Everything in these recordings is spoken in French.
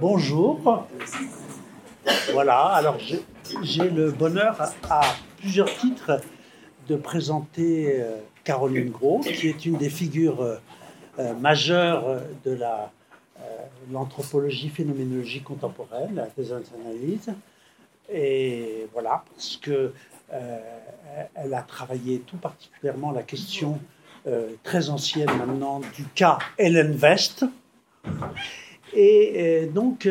Bonjour. Voilà, alors j'ai le bonheur à, plusieurs titres de présenter euh, Caroline Gros, qui est une des figures euh, euh, majeures de l'anthropologie phénoménologie contemporaine, des analyses. Et voilà, parce que elle a travaillé tout particulièrement la question très ancienne maintenant du cas Ellen West. Et donc,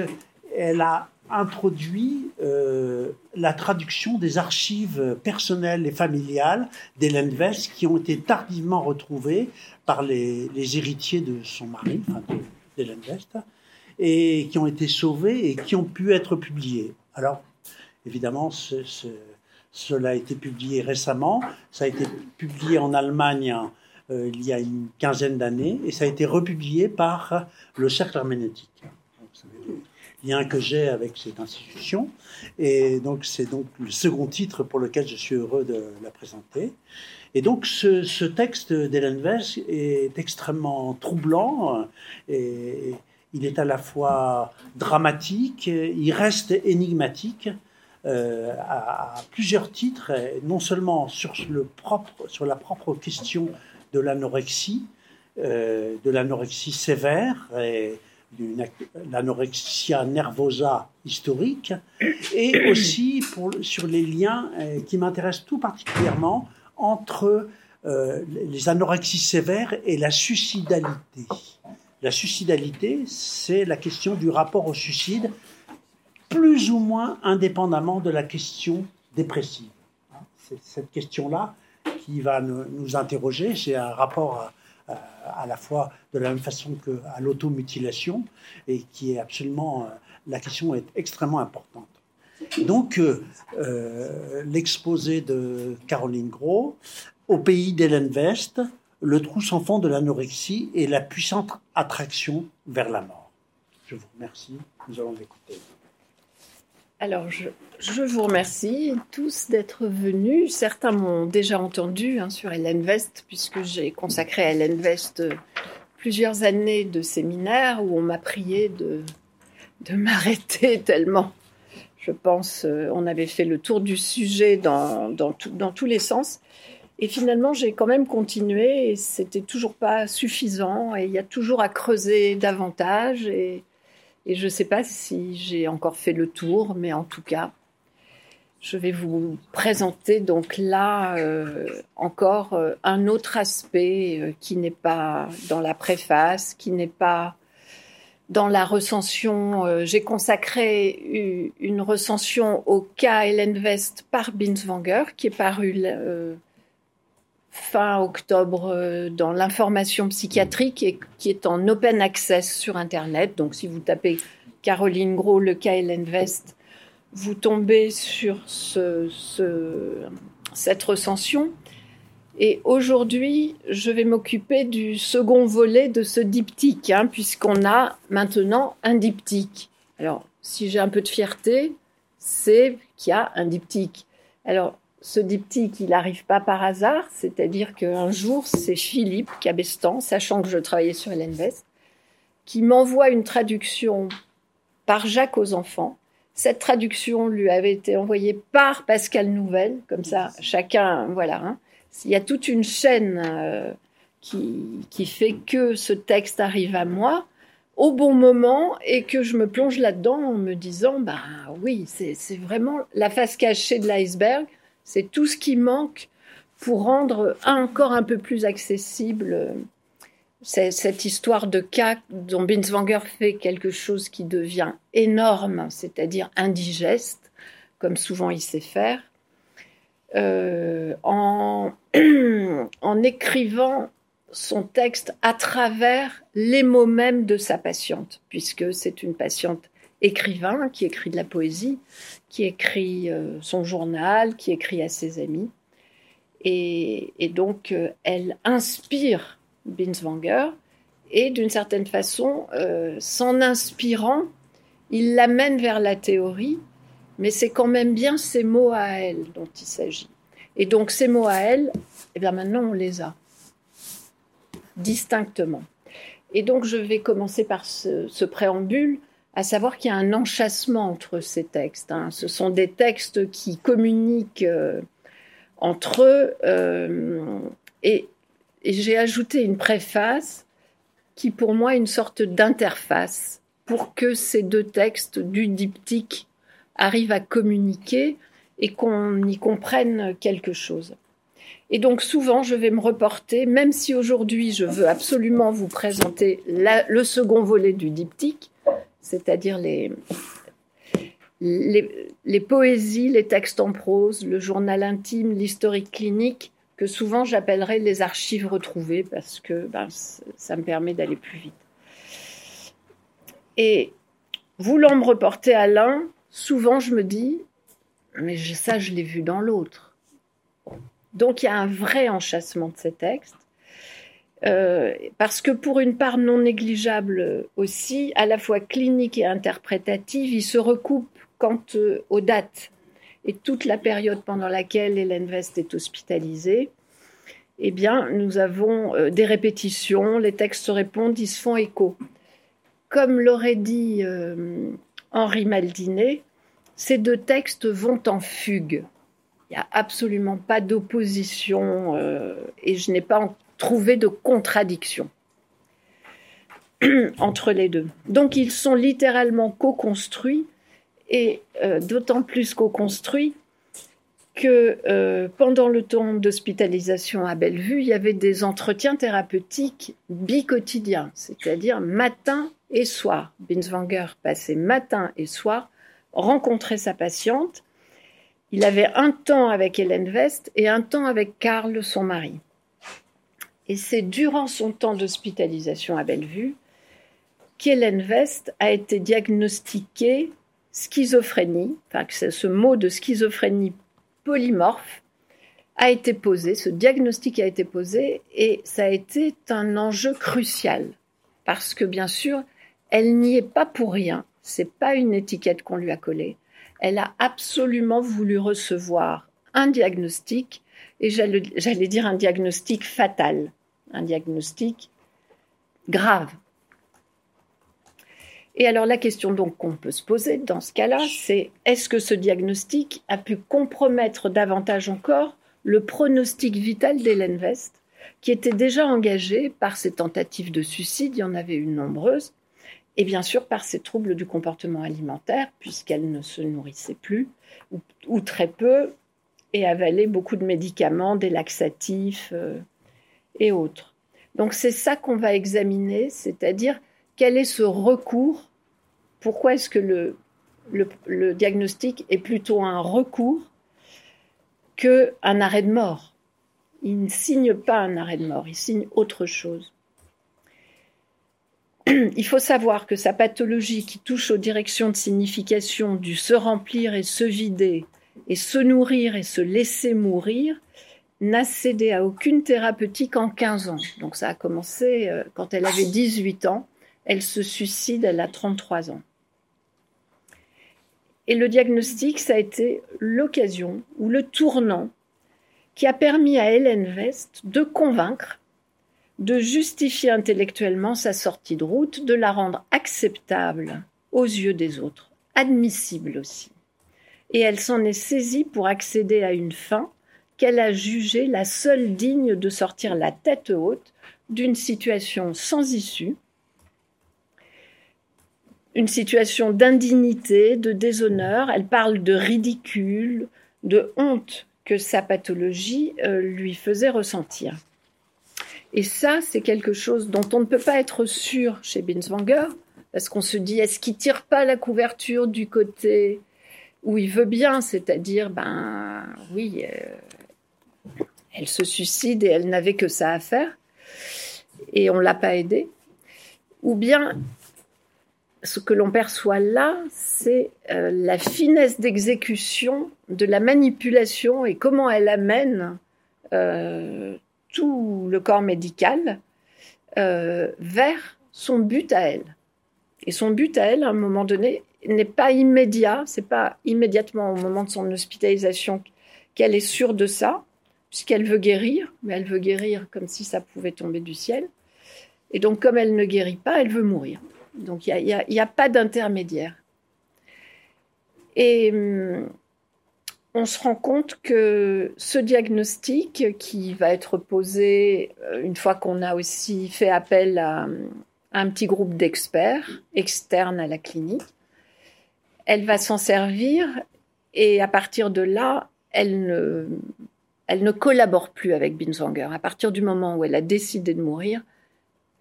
elle a introduit euh, la traduction des archives personnelles et familiales d'Hélène West qui ont été tardivement retrouvées par les, héritiers de son mari, enfin d'Hélène West, et qui ont été sauvées et qui ont pu être publiées. Alors, évidemment, cela a été publié récemment. Ça a été publié en Allemagne euh, il y a une quinzaine d'années et ça a été republié par le Cercle herméneutique lien que j'ai avec cette institution. Et donc, c'est donc le second titre pour lequel je suis heureux de la présenter. Et donc, ce, texte d'Hélène Weiss est extrêmement troublant et il est à la fois dramatique, il reste énigmatique. Euh, à, plusieurs titres, non seulement sur, le propre, sur la propre question de l'anorexie, euh, de l'anorexie sévère, et, l'anorexia nervosa historique, et aussi sur les liens euh, qui m'intéressent tout particulièrement entre euh, les anorexies sévères et la suicidalité. La suicidalité, c'est la question du rapport au suicide, plus ou moins indépendamment de la question dépressive. Cette question-là qui va nous, interroger. C'est un rapport à, euh, la fois de la même façon qu'à l'automutilation, et qui est absolument, euh, la question est extrêmement importante. Donc, euh, l'exposé de Caroline Gros, au pays d'Hélène West, le trou sans fond de l'anorexie et la puissante attraction vers la mort. Je vous remercie. Nous allons l'écouter. Alors, je, vous remercie tous d'être venus. Certains m'ont déjà entendu hein, sur Hélène West, puisque j'ai consacré à Hélène West euh, plusieurs années de séminaires où on m'a prié de, de m'arrêter tellement, je pense, euh, on avait fait le tour du sujet dans, dans, dans tous les sens. Et finalement, j'ai quand même continué et c'était toujours pas suffisant et il y a toujours à creuser davantage et et je ne sais pas si j'ai encore fait le tour, mais en tout cas, je vais vous présenter donc là euh, encore euh, un autre aspect euh, qui n'est pas dans la préface, qui n'est pas dans la recension. J'ai consacré une recension au cas Hélène West par Binswanger, qui est paru fin octobre euh, dans l'information psychiatrique et qui est en open access sur Internet. Donc si vous tapez Caroline Gros, le Hélène West, vous tombez sur ce, cette recension. Et aujourd'hui, je vais m'occuper du second volet de ce diptyque, hein, puisqu'on a maintenant un diptyque. Alors, si j'ai un peu de fierté, c'est qu'il y a un diptyque. Alors, ce diptyque, il n'arrive pas par hasard, c'est-à-dire qu'un jour, c'est Philippe Cabestan, sachant que je travaillais sur Hélène West, qui m'envoie une traduction par Jacques aux enfants. Cette traduction lui avait été envoyée par Pascal Nouvelle, comme ça, chacun, voilà. Hein. Il y a toute une chaîne euh, qui, qui fait que ce texte arrive à moi au bon moment et que je me plonge là-dedans en me disant, bah oui, c'est vraiment la face cachée de l'iceberg c'est tout ce qui manque pour rendre encore un peu plus accessible euh, cette histoire de cas dont Binswanger fait quelque chose qui devient énorme, c'est-à-dire indigeste, comme souvent il sait faire, euh, en, en écrivant son texte à travers les mots mêmes de sa patiente, puisque c'est une patiente écrivain qui écrit de la poésie, qui écrit euh, son journal, qui écrit à ses amis. Et, donc, euh, elle inspire Binswanger et d'une certaine façon, euh, s'en inspirant, il l'amène vers la théorie, mais c'est quand même bien ses mots à elle dont il s'agit. Et donc, ces mots à elle, eh bien maintenant, on les a distinctement. Et donc, je vais commencer par ce préambule à savoir qu'il y a un enchâssement entre ces textes. Hein. Ce sont des textes qui communiquent euh, entre eux. Euh, et, j'ai ajouté une préface qui, pour moi, est une sorte d'interface pour que ces deux textes du diptyque arrivent à communiquer et qu'on y comprenne quelque chose. Et donc souvent, je vais me reporter, même si aujourd'hui je veux absolument vous présenter le second volet du diptyque, c'est-à-dire les, poésies, les textes en prose, le journal intime, l'historique clinique, que souvent j'appellerais les archives retrouvées parce que ben, ça me permet d'aller plus vite. Et voulant me reporter à l'un, souvent je me dis, mais ça je l'ai vu dans l'autre. Donc il y a un vrai enchâssement de ces textes. Euh, parce que pour une part non négligeable aussi, à la fois clinique et interprétative, il se recoupe quant euh, aux dates et toute la période pendant laquelle Hélène West est hospitalisée. Eh bien, nous avons euh, des répétitions, les textes se répondent, ils se font écho. Comme l'aurait dit Henri Maldinet, ces deux textes vont en fugue. Il n'y a absolument pas d'opposition et je n'ai pas trouver de contradiction entre les deux. Donc ils sont littéralement co-construits et euh, d'autant plus co-construits que euh, pendant le temps d'hospitalisation à Bellevue, il y avait des entretiens thérapeutiques bi-quotidiens, c'est-à-dire matin et soir. Binswanger passait matin et soir, rencontrait sa patiente. Il avait un temps avec Hélène West et un temps avec Karl, son mari. Et c'est durant son temps d'hospitalisation à Bellevue qu'Hélène West a été diagnostiquée schizophrénie, enfin ce mot de schizophrénie polymorphe a été posé, ce diagnostic a été posé et ça a été un enjeu crucial. Parce que bien sûr, elle n'y est pas pour rien, c'est pas une étiquette qu'on lui a collée. Elle a absolument voulu recevoir un diagnostic et j'allais dire un diagnostic fatal un diagnostic grave. Et alors la question donc qu'on peut se poser dans ce cas-là, c'est est-ce que ce diagnostic a pu compromettre davantage encore le pronostic vital d'Hélène West, qui était déjà engagée par ses tentatives de suicide, il y en avait eu nombreuses, et bien sûr par ses troubles du comportement alimentaire, puisqu'elle ne se nourrissait plus, ou, ou, très peu, et avalait beaucoup de médicaments, des laxatifs, euh, et autres. Donc c'est ça qu'on va examiner, c'est-à-dire quel est ce recours, pourquoi est-ce que le, le, diagnostic est plutôt un recours qu'un arrêt de mort. Il ne signe pas un arrêt de mort, il signe autre chose. Il faut savoir que sa pathologie qui touche aux directions de signification du se remplir et se vider, et se nourrir et se laisser mourir, n'a cédé à aucune thérapeutique en 15 ans. Donc ça a commencé euh, quand elle avait 18 ans. Elle se suicide, elle a 33 ans. Et le diagnostic, ça a été l'occasion ou le tournant qui a permis à Hélène West de convaincre, de justifier intellectuellement sa sortie de route, de la rendre acceptable aux yeux des autres, admissible aussi. Et elle s'en est saisie pour accéder à une fin qu'elle a jugé la seule digne de sortir la tête haute d'une situation sans issue, une situation d'indignité, de déshonneur. Elle parle de ridicule, de honte que sa pathologie euh, lui faisait ressentir. Et ça, c'est quelque chose dont on ne peut pas être sûr chez Binswanger, parce qu'on se dit, est-ce qu'il tire pas la couverture du côté où il veut bien, c'est-à-dire, ben oui, euh, elle se suicide et elle n'avait que ça à faire et on l'a pas aidée. Ou bien ce que l'on perçoit là, c'est euh, la finesse d'exécution de la manipulation et comment elle amène euh, tout le corps médical euh, vers son but à elle. Et son but à elle, à un moment donné, n'est pas immédiat, c'est pas immédiatement au moment de son hospitalisation qu'elle est sûre de ça, puisqu'elle veut guérir, mais elle veut guérir comme si ça pouvait tomber du ciel. Et donc, comme elle ne guérit pas, elle veut mourir. Donc il n'y a, pas d'intermédiaire. Et hum, on se rend compte que ce diagnostic qui va être posé euh, une fois qu'on a aussi fait appel à, un petit groupe d'experts externes à la clinique, elle va s'en servir et à partir de là, elle ne, elle ne collabore plus avec Binswanger. À partir du moment où elle a décidé de mourir,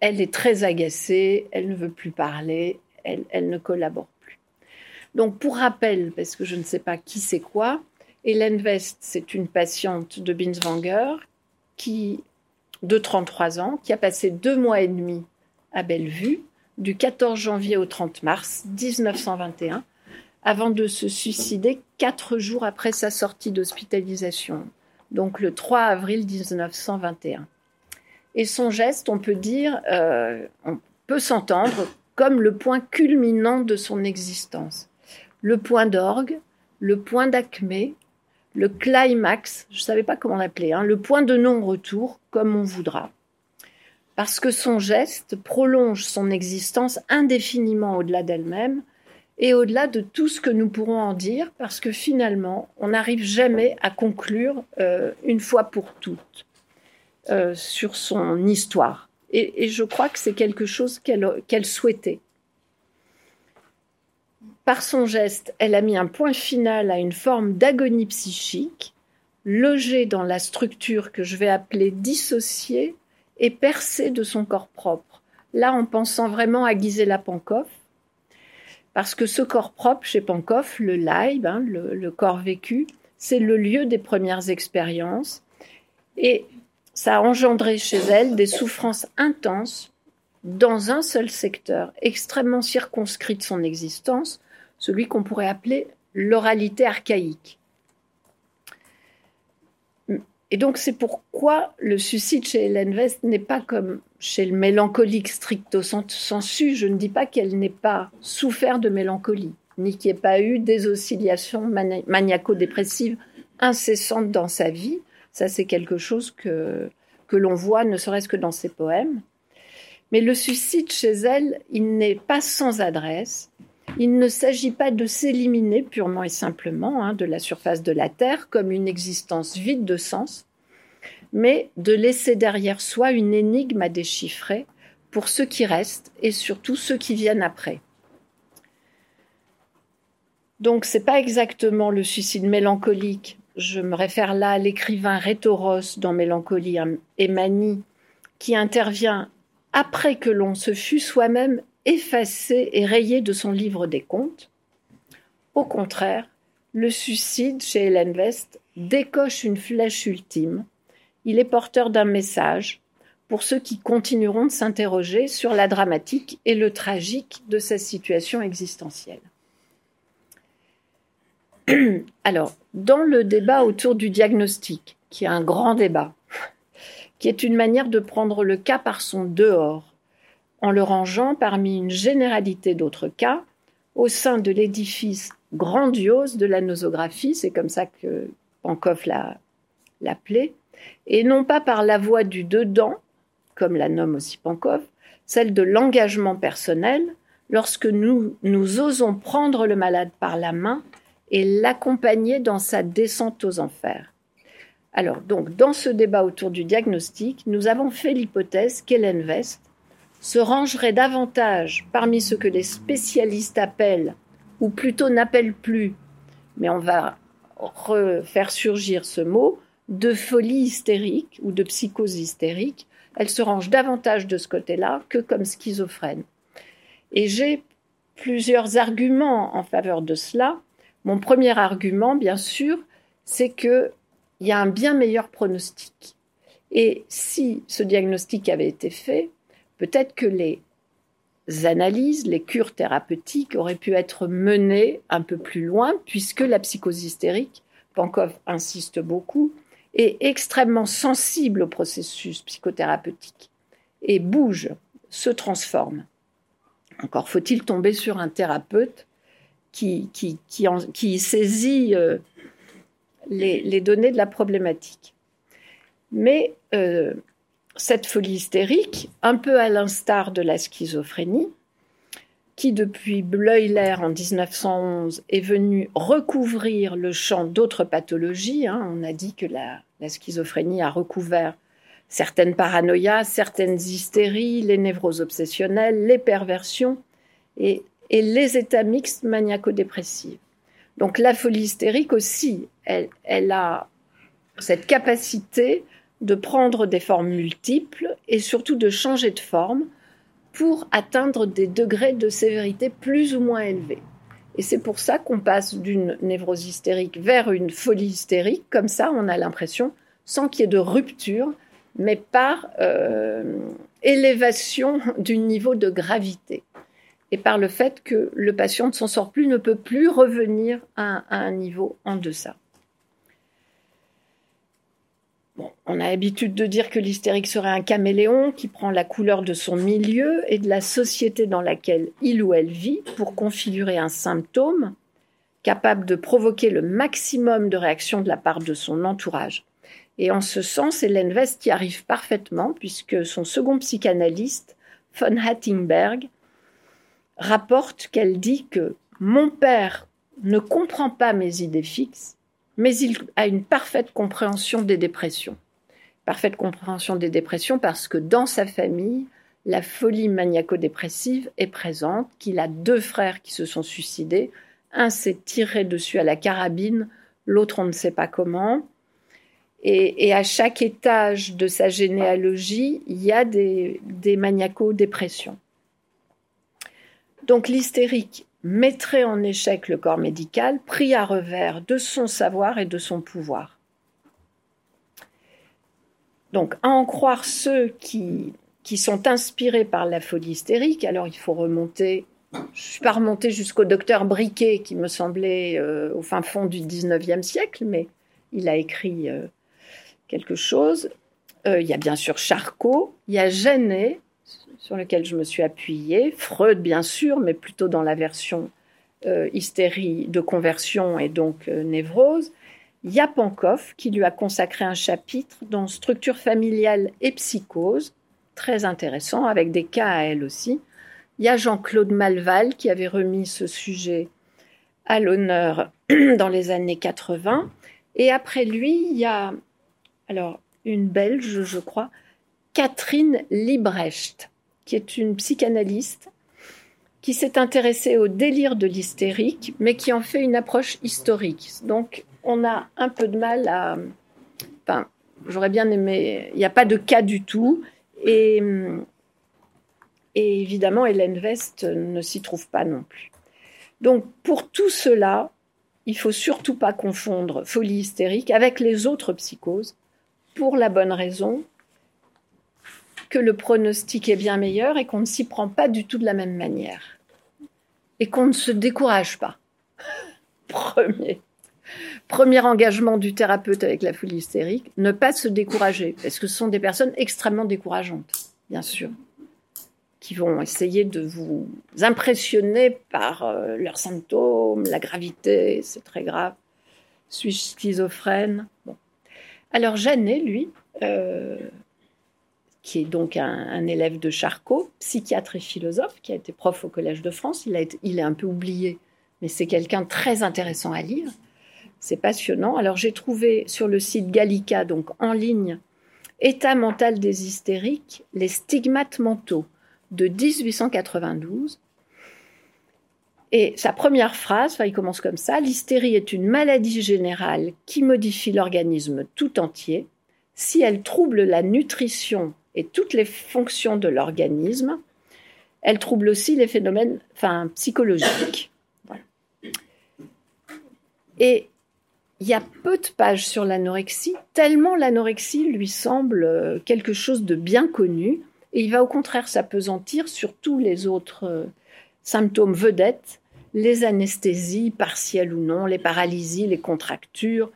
elle est très agacée, elle ne veut plus parler, elle, ne collabore plus. Donc pour rappel, parce que je ne sais pas qui c'est quoi, Hélène West, c'est une patiente de Binswanger qui, de 33 ans, qui a passé deux mois et demi à Bellevue, du 14 janvier au 30 mars 1921, avant de se suicider quatre jours après sa sortie d'hospitalisation, donc le 3 avril 1921. Et son geste, on peut dire, euh, on peut s'entendre comme le point culminant de son existence, le point d'orgue, le point d'acmé, le climax, je ne savais pas comment l'appeler, hein, le point de non-retour, comme on voudra. Parce que son geste prolonge son existence indéfiniment au-delà d'elle-même et au-delà de tout ce que nous pourrons en dire, parce que finalement, on n'arrive jamais à conclure euh, une fois pour toutes euh, sur son histoire. Et, je crois que c'est quelque chose qu'elle souhaitait. Par son geste, elle a mis un point final à une forme d'agonie psychique, logée dans la structure que je vais appeler dissociée et percée de son corps propre. Là, en pensant vraiment à Gisela Pankoff, parce que ce corps propre chez Pankoff, le Leib, hein, le, corps vécu, c'est le lieu des premières expériences, et ça a engendré chez elle des souffrances intenses dans un seul secteur, extrêmement circonscrit de son existence, celui qu'on pourrait appeler l'oralité archaïque. Et donc c'est pourquoi le suicide chez Hélène West n'est pas comme chez le mélancolique stricto sensu. Je ne dis pas qu'elle n'ait pas souffert de mélancolie, ni qu'il n'y ait pas eu des oscillations maniaco-dépressives incessantes dans sa vie. Ça, c'est quelque chose que, que l'on voit ne serait-ce que dans ses poèmes. Mais le suicide chez elle, il n'est pas sans adresse. Il ne s'agit pas de s'éliminer purement et simplement hein, de la surface de la Terre comme une existence vide de sens, mais de laisser derrière soi une énigme à déchiffrer pour ceux qui restent et surtout ceux qui viennent après. Donc c'est pas exactement le suicide mélancolique. Je me réfère là à l'écrivain Rhétoros dans Mélancolie et Manie, qui intervient après que l'on se fût soi-même effacé et rayé de son livre des comptes. Au contraire, le suicide chez Hélène West décoche une flèche ultime. Il est porteur d'un message pour ceux qui continueront de s'interroger sur la dramatique et le tragique de sa situation existentielle. Alors, dans le débat autour du diagnostic, qui est un grand débat, qui est une manière de prendre le cas par son dehors, en le rangeant parmi une généralité d'autres cas au sein de l'édifice grandiose de la nosographie, c'est comme ça que Pankoff l'a appelé, et non pas par la voie du dedans, comme la nomme aussi Pankoff, celle de l'engagement personnel, lorsque nous, nous osons prendre le malade par la main et l'accompagner dans sa descente aux enfers. Alors, donc, dans ce débat autour du diagnostic, nous avons fait l'hypothèse qu'Hélène West se rangerait davantage parmi ce que les spécialistes appellent, ou plutôt n'appellent plus, mais on va refaire surgir ce mot, de folie hystérique ou de psychose hystérique. Elle se range davantage de ce côté-là que comme schizophrène. Et j'ai plusieurs arguments en faveur de cela. Mon premier argument, bien sûr, c'est qu'il y a un bien meilleur pronostic. Et si ce diagnostic avait été fait, Peut-être que les analyses, les cures thérapeutiques auraient pu être menées un peu plus loin, puisque la psychose hystérique, Pankov insiste beaucoup, est extrêmement sensible au processus psychothérapeutique et bouge, se transforme. Encore faut-il tomber sur un thérapeute qui, qui, saisit euh, les, données de la problématique. Mais euh, cette folie hystérique, un peu à l'instar de la schizophrénie, qui depuis Bleuler en 1911 est venu recouvrir le champ d'autres pathologies. Hein. On a dit que la, schizophrénie a recouvert certaines paranoïas, certaines hystéries, les névroses obsessionnelles, les perversions et, les états mixtes maniaco-dépressifs. Donc la folie hystérique aussi, elle a cette capacité de prendre des formes multiples et surtout de changer de forme pour atteindre des degrés de sévérité plus ou moins élevés. Et c'est pour ça qu'on passe d'une névrose hystérique vers une folie hystérique. Comme ça, on a l'impression, sans qu'il y ait de rupture, mais par euh, élévation du niveau de gravité. Et par le fait que le patient ne s'en sort plus, ne peut plus revenir à un niveau en deçà on a l'habitude de dire que l'hystérique serait un caméléon qui prend la couleur de son milieu et de la société dans laquelle il ou elle vit pour configurer un symptôme capable de provoquer le maximum de réactions de la part de son entourage. Et en ce sens, Hélène West y arrive parfaitement puisque son second psychanalyste, von Hattingberg, rapporte qu'elle dit que mon père ne comprend pas mes idées fixes, mais il a une parfaite compréhension des dépressions. Parfaite compréhension des dépressions parce que dans sa famille, la folie maniaco-dépressive est présente, qu'il a deux frères qui se sont suicidés. Un s'est tiré dessus à la carabine, l'autre on ne sait pas comment. Et, à chaque étage de sa généalogie, il y a des, des maniaco-dépressions. Donc l'hystérique mettrait en échec le corps médical, pris à revers de son savoir et de son pouvoir. Donc, à en croire ceux qui, qui sont inspirés par la folie hystérique, alors il faut remonter, je ne suis pas remontée jusqu'au docteur Briquet, qui me semblait euh, au fin fond du 19e siècle, mais il a écrit euh, quelque chose. Euh, il y a bien sûr Charcot, il y a Genet, sur lequel je me suis appuyée, Freud bien sûr, mais plutôt dans la version euh, hystérie de conversion et donc euh, névrose. Yapankov, qui lui a consacré un chapitre dans structure familiale et psychose, très intéressant, avec des cas à elle aussi. Il y a Jean-Claude Malval qui avait remis ce sujet à l'honneur dans les années 80. Et après lui, il y a alors une Belge, je crois, Catherine Librecht, qui est une psychanalyste qui s'est intéressée au délire de l'hystérique, mais qui en fait une approche historique. Donc, on a un peu de mal à. Enfin, j'aurais bien aimé. Il n'y a pas de cas du tout. Et, évidemment, Hélène West ne s'y trouve pas non plus. Donc, pour tout cela, il faut surtout pas confondre folie hystérique avec les autres psychoses, pour la bonne raison que le pronostic est bien meilleur et qu'on ne s'y prend pas du tout de la même manière. Et qu'on ne se décourage pas. Premier. Premier engagement du thérapeute avec la folie hystérique, ne pas se décourager, parce que ce sont des personnes extrêmement décourageantes, bien sûr, qui vont essayer de vous impressionner par euh, leurs symptômes, la gravité, c'est très grave. Suis-je schizophrène? Bon. Alors Jeannet, lui, euh, qui est donc un, élève de Charcot, psychiatre et philosophe, qui a été prof au Collège de France. Il, a il est un peu oublié, mais c'est quelqu'un très intéressant à lire. C'est passionnant. Alors j'ai trouvé sur le site Gallica, donc en ligne, État mental des hystériques, les stigmates mentaux de 1892. Et sa première phrase, il commence comme ça, l'hystérie est une maladie générale qui modifie l'organisme tout entier. Si elle trouble la nutrition et toutes les fonctions de l'organisme. Elle trouble aussi les phénomènes psychologiques. Et il y a peu de pages sur l'anorexie, tellement l'anorexie lui semble euh, quelque chose de bien connu, et il va au contraire s'apesantir sur tous les autres euh, symptômes vedettes, les anesthésies, partielles ou non, les paralysies, les contractures,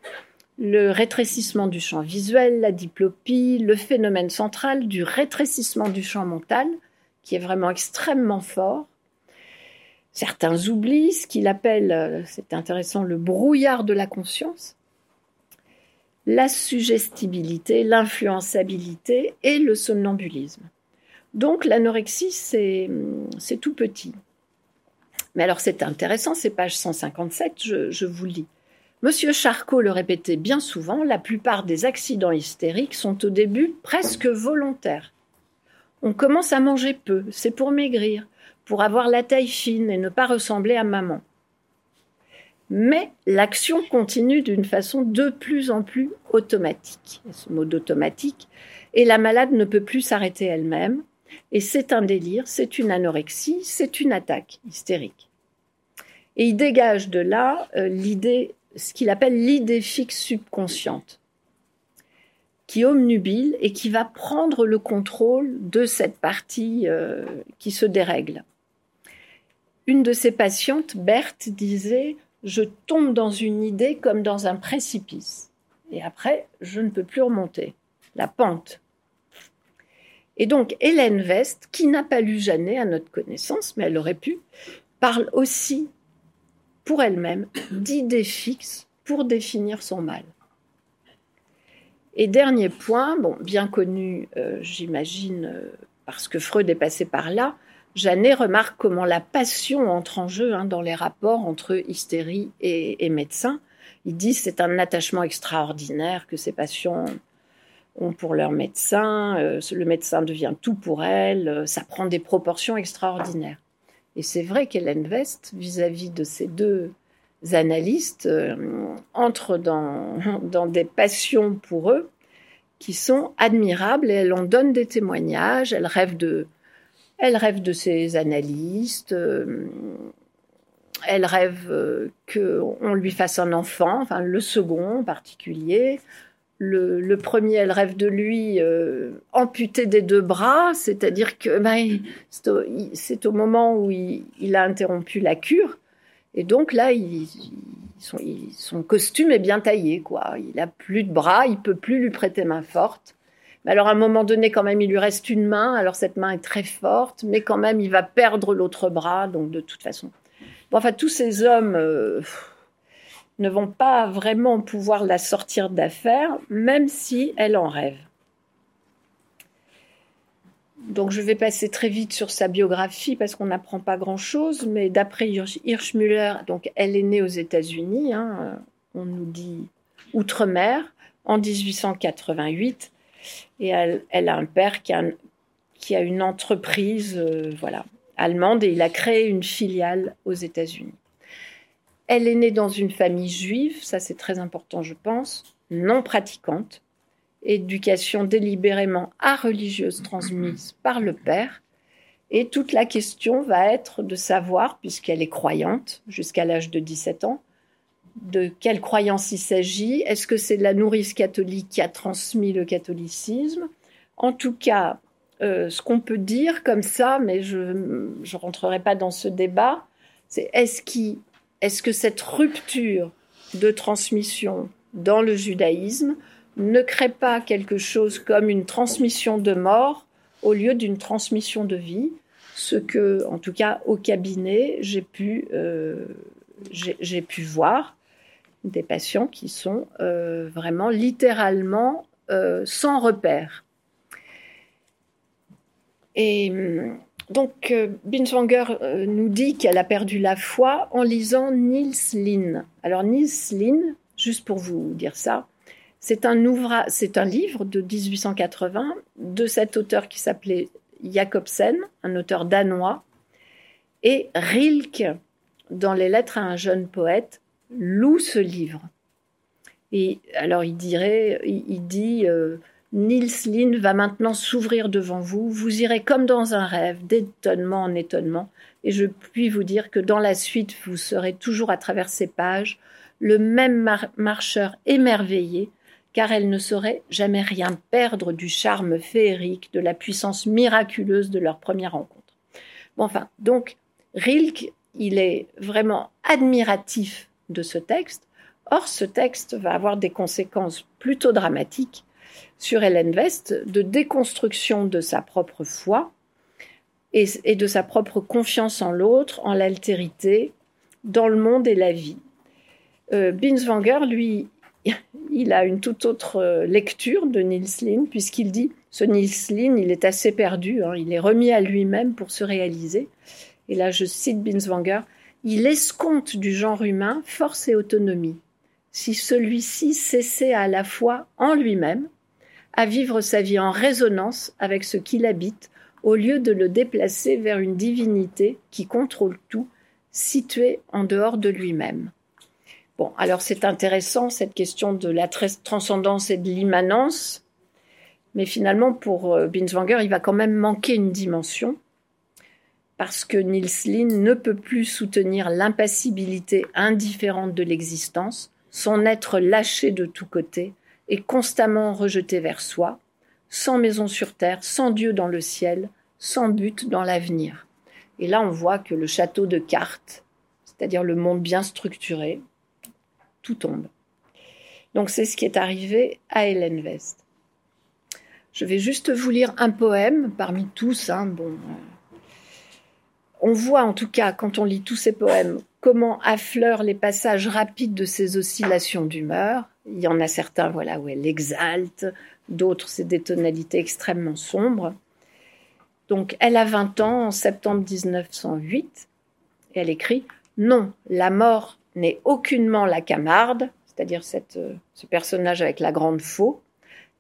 le rétrécissement du champ visuel, la diplopie, le phénomène central du rétrécissement du champ mental, qui est vraiment extrêmement fort. Certains oublient ce qu'il appelle, euh, c'est intéressant, le brouillard de la conscience, la suggestibilité, l'influençabilité et le somnambulisme. Donc l'anorexie, c'est tout petit. Mais alors c'est intéressant, c'est page 157, je, je vous lis. Monsieur Charcot le répétait bien souvent, la plupart des accidents hystériques sont au début presque volontaires. On commence à manger peu, c'est pour maigrir, pour avoir la taille fine et ne pas ressembler à maman. Mais l'action continue d'une façon de plus en plus automatique. Ce mot d'automatique. Et la malade ne peut plus s'arrêter elle-même. Et c'est un délire, c'est une anorexie, c'est une attaque hystérique. Et il dégage de là euh, l'idée, ce qu'il appelle l'idée fixe subconsciente, qui omnubile et qui va prendre le contrôle de cette partie euh, qui se dérègle. Une de ses patientes, Berthe, disait Je tombe dans une idée comme dans un précipice. Et après, je ne peux plus remonter. La pente. Et donc, Hélène West, qui n'a pas lu Jeannet à notre connaissance, mais elle aurait pu, parle aussi pour elle-même d'idées fixes pour définir son mal. Et dernier point, bon, bien connu, euh, j'imagine, euh, parce que Freud est passé par là, Janet remarque comment la passion entre en jeu hein, dans les rapports entre hystérie et, médecin. Il dit c'est un attachement extraordinaire que ces patients ont pour leur médecin, euh, le médecin devient tout pour elle, ça prend des proportions extraordinaires. Et c'est vrai qu'Hélène West, vis-à-vis de ces deux analystes, euh, entre dans, dans des passions pour eux qui sont admirables et elle en donne des témoignages, elle rêve de, elle rêve de ses analystes. Euh, elle rêve euh, qu'on lui fasse un enfant, enfin le second en particulier. Le, premier, elle rêve de lui euh, amputé des deux bras, c'est-à-dire que ben, c'est au, moment où il, a interrompu la cure. Et donc là, son, costume est bien taillé, quoi. Il a plus de bras, il peut plus lui prêter main forte alors à un moment donné, quand même, il lui reste une main. Alors cette main est très forte, mais quand même, il va perdre l'autre bras. Donc de toute façon, bon, enfin tous ces hommes euh, ne vont pas vraiment pouvoir la sortir d'affaire, même si elle en rêve. Donc je vais passer très vite sur sa biographie parce qu'on n'apprend pas grand-chose, mais d'après Hirschmüller, donc elle est née aux États-Unis, hein, on nous dit outre-mer, en 1888. Et elle, a un père qui a, une entreprise euh, voilà, allemande et il a créé une filiale aux États-Unis. Elle est née dans une famille juive, ça c'est très important je pense, non pratiquante, éducation délibérément religieuse transmise par le père. Et toute la question va être de savoir, puisqu'elle est croyante jusqu'à l'âge de 17 ans, de quelle croyance il s'agit. Est-ce que c'est la nourrice catholique qui a transmis le catholicisme? En tout cas, euh, ce qu'on peut dire comme ça, mais je ne rentrerai pas dans ce débat, c'est est-ce, est-ce que cette rupture de transmission dans le judaïsme ne crée pas quelque chose comme une transmission de mort au lieu d'une transmission de vie Ce que, en tout cas, au cabinet, j'ai pu, euh, voir des patients qui sont euh, vraiment littéralement euh, sans repère. Hum, donc, euh, Binswanger nous dit qu'elle a perdu la foi en lisant Niels Linn. Alors, Niels Linn, juste pour vous dire ça, c'est un, c'est un livre de 1880 de cet auteur qui s'appelait Jacobsen, un auteur danois, et Rilke, dans les lettres à un jeune poète, loue ce livre. Et alors il dirait, il, dit, euh, Niels Lynn va maintenant s'ouvrir devant vous, vous irez comme dans un rêve, d'étonnement en étonnement, et je puis vous dire que dans la suite, vous serez toujours à travers ces pages le même marcheur émerveillé, car elle ne saurait jamais rien perdre du charme féerique, de la puissance miraculeuse de leur première rencontre. Enfin, donc, Rilke, il est vraiment admiratif de ce texte. Or, ce texte va avoir des conséquences plutôt dramatiques sur Hélène West de déconstruction de sa propre foi et, de sa propre confiance en l'autre, en l'altérité, dans le monde et la vie. Euh, Binswanger, lui, il a une toute autre euh, lecture de Niels Lynn, puisqu'il dit ce Niels Lynn, il est assez perdu, hein, il est remis à lui-même pour se réaliser. Et là, je cite Binswanger Il escompte du genre humain force et autonomie, si celui-ci cessait à la fois en lui-même, à vivre sa vie en résonance avec ce qu'il habite, au lieu de le déplacer vers une divinité qui contrôle tout, située en dehors de lui-même. Bon, alors c'est intéressant cette question de la transcendance et de l'immanence, mais finalement pour euh, Binswanger, il va quand même manquer une dimension, parce que Niels Lin ne peut plus soutenir l'impassibilité indifférente de l'existence, son être lâché de tous côtés et constamment rejeté vers soi, sans maison sur terre, sans Dieu dans le ciel, sans but dans l'avenir. Et là, on voit que le château de cartes, c'est-à-dire le monde bien structuré, tout tombe. Donc c'est ce qui est arrivé à Hélène West. Je vais juste vous lire un poème parmi tous. Hein, bon, euh, on voit en tout cas, quand on lit tous ces poèmes, comment affleurent les passages rapides de ces oscillations d'humeur. Il y en a certains voilà, où elle exalte, d'autres c'est des tonalités extrêmement sombres. Donc elle a 20 ans en septembre 1908 et elle écrit Non, la mort n'est aucunement la Camarde, c'est-à-dire euh, ce personnage avec la grande faux.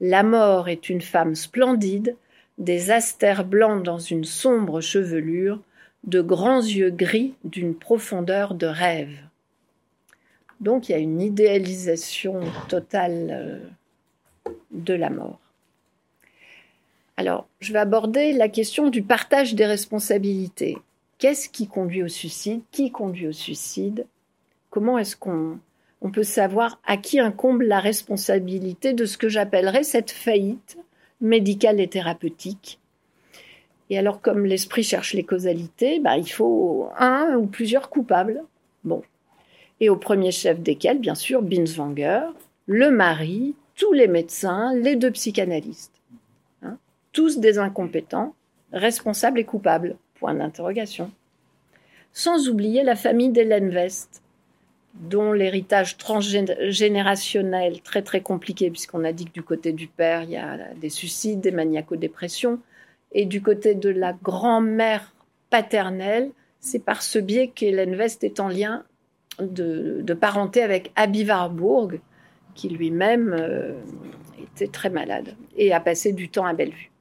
La mort est une femme splendide, des astères blancs dans une sombre chevelure, de grands yeux gris d'une profondeur de rêve. Donc il y a une idéalisation totale euh, de la mort. Alors, je vais aborder la question du partage des responsabilités. Qu'est-ce qui conduit au suicide? Qui conduit au suicide? Comment est-ce qu'on on peut savoir à qui incombe la responsabilité de ce que j'appellerais cette faillite médicale et thérapeutique? Et alors, comme l'esprit cherche les causalités, bah, il faut un ou plusieurs coupables. Bon. Et au premier chef desquels, bien sûr, Binswanger, le mari, tous les médecins, les deux psychanalystes. Hein. tous des incompétents, responsables et coupables. Point d'interrogation. Sans oublier la famille d'Hélène West, dont l'héritage transgénérationnel très très compliqué, puisqu'on a dit que du côté du père, il y a des suicides, des maniaco-dépressions, et du côté de la grand-mère paternelle, c'est par ce biais qu'Hélène West est en lien de, parenté avec Abby Warburg, qui lui-même euh, était très malade et a passé du temps à Bellevue.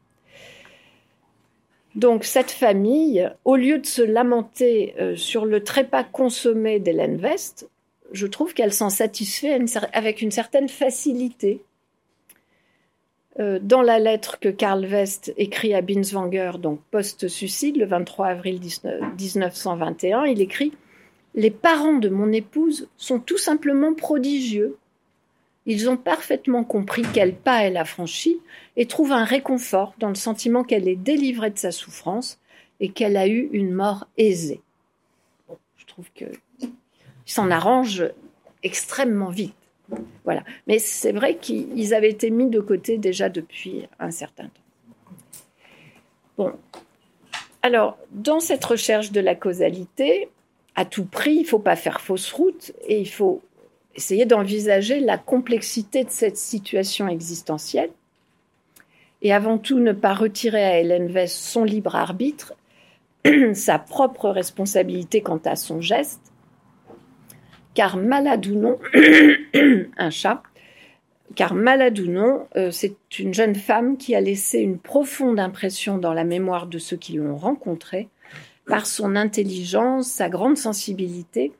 Donc cette famille, au lieu de se lamenter euh, sur le trépas consommé d'Hélène West, je trouve qu'elle s'en satisfait avec une certaine facilité. Euh, dans la lettre que Karl West écrit à Binswanger, donc post-suicide, le 23 avril 1921, il écrit Les parents de mon épouse sont tout simplement prodigieux. Ils ont parfaitement compris quel pas elle a franchi et trouvent un réconfort dans le sentiment qu'elle est délivrée de sa souffrance et qu'elle a eu une mort aisée. je trouve que s'en arrangent extrêmement vite. Voilà. Mais c'est vrai qu'ils avaient été mis de côté déjà depuis un certain temps. Bon. Alors, dans cette recherche de la causalité, à tout prix, il ne faut pas faire fausse route et il faut essayer d'envisager la complexité de cette situation existentielle. Et avant tout ne pas retirer à Hélène West son libre arbitre, sa propre responsabilité quant à son geste. Car malade ou non, un chat, car malade ou non, euh, c'est une jeune femme qui a laissé une profonde impression dans la mémoire de ceux qui l'ont rencontrée par son intelligence, sa grande sensibilité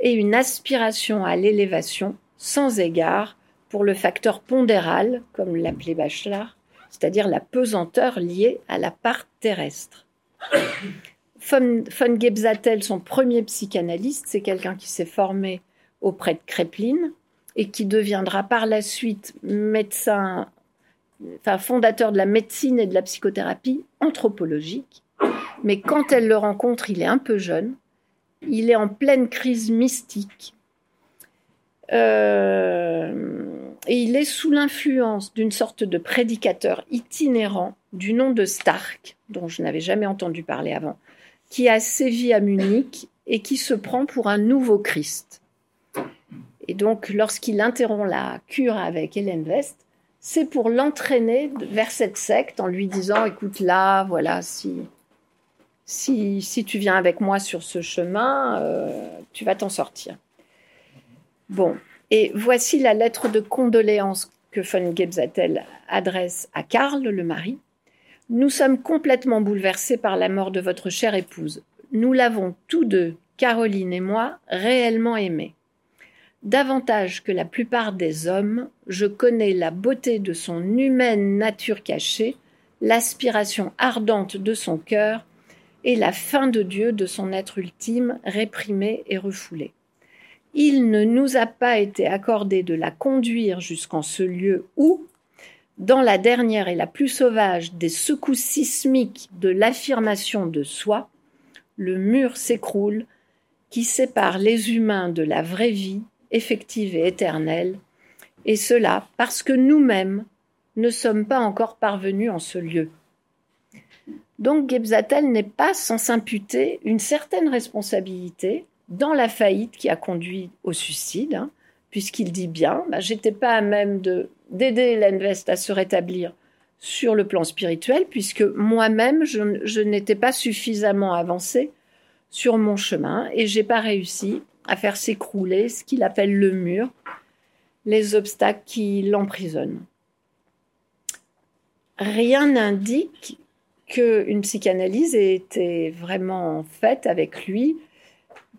et une aspiration à l'élévation sans égard pour le facteur pondéral, comme l'appelait Bachelard, c'est-à-dire la pesanteur liée à la part terrestre. Von, Gebzatel, son premier psychanalyste, c'est quelqu'un qui s'est formé auprès de Kreplin et qui deviendra par la suite médecin, enfin fondateur de la médecine et de la psychothérapie anthropologique. Mais quand elle le rencontre, il est un peu jeune, il est en pleine crise mystique. Euh, et il est sous l'influence d'une sorte de prédicateur itinérant du nom de Stark, dont je n'avais jamais entendu parler avant, qui a sévi à Munich et qui se prend pour un nouveau Christ. Et donc, lorsqu'il interrompt la cure avec Hélène West, c'est pour l'entraîner vers cette secte en lui disant écoute là, voilà, si, si, tu viens avec moi sur ce chemin, euh, tu vas t'en sortir. Bon, et voici la lettre de condoléances que von Gebzatel adresse à Karl, le mari. Nous sommes complètement bouleversés par la mort de votre chère épouse. Nous l'avons tous deux, Caroline et moi, réellement aimée. Davantage que la plupart des hommes, je connais la beauté de son humaine nature cachée, l'aspiration ardente de son cœur et la fin de Dieu de son être ultime, réprimé et refoulé. Il ne nous a pas été accordé de la conduire jusqu'en ce lieu où, dans la dernière et la plus sauvage des secousses sismiques de l'affirmation de soi, le mur s'écroule qui sépare les humains de la vraie vie, effective et éternelle, et cela parce que nous-mêmes ne sommes pas encore parvenus en ce lieu. Donc Gebzatel n'est pas sans s'imputer une certaine responsabilité dans la faillite qui a conduit au suicide, hein, puisqu'il dit bien, bah, j'étais pas à même d'aider Hélène West à se rétablir sur le plan spirituel, puisque moi-même je, n'étais pas suffisamment avancé sur mon chemin et j'ai pas réussi à faire s'écrouler ce qu'il appelle le mur, les obstacles qui l'emprisonnent. Rien n'indique qu'une psychanalyse ait été vraiment faite avec lui,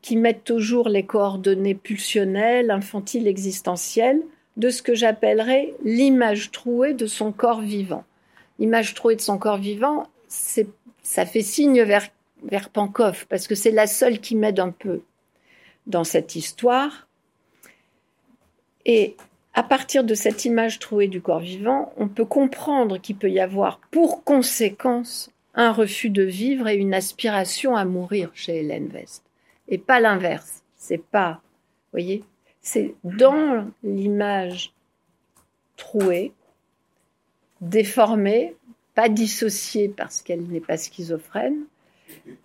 qui mette toujours les coordonnées pulsionnelles, infantiles, existentielles, de ce que j'appellerais l'image trouée de son corps vivant. L'image trouée de son corps vivant, ça fait signe vers, vers Pankoff, parce que c'est la seule qui m'aide un peu dans cette histoire. Et à partir de cette image trouée du corps vivant, on peut comprendre qu'il peut y avoir pour conséquence un refus de vivre et une aspiration à mourir chez Hélène West. Et pas l'inverse. C'est pas, voyez, c'est dans l'image trouée, déformée, pas dissociée parce qu'elle n'est pas schizophrène,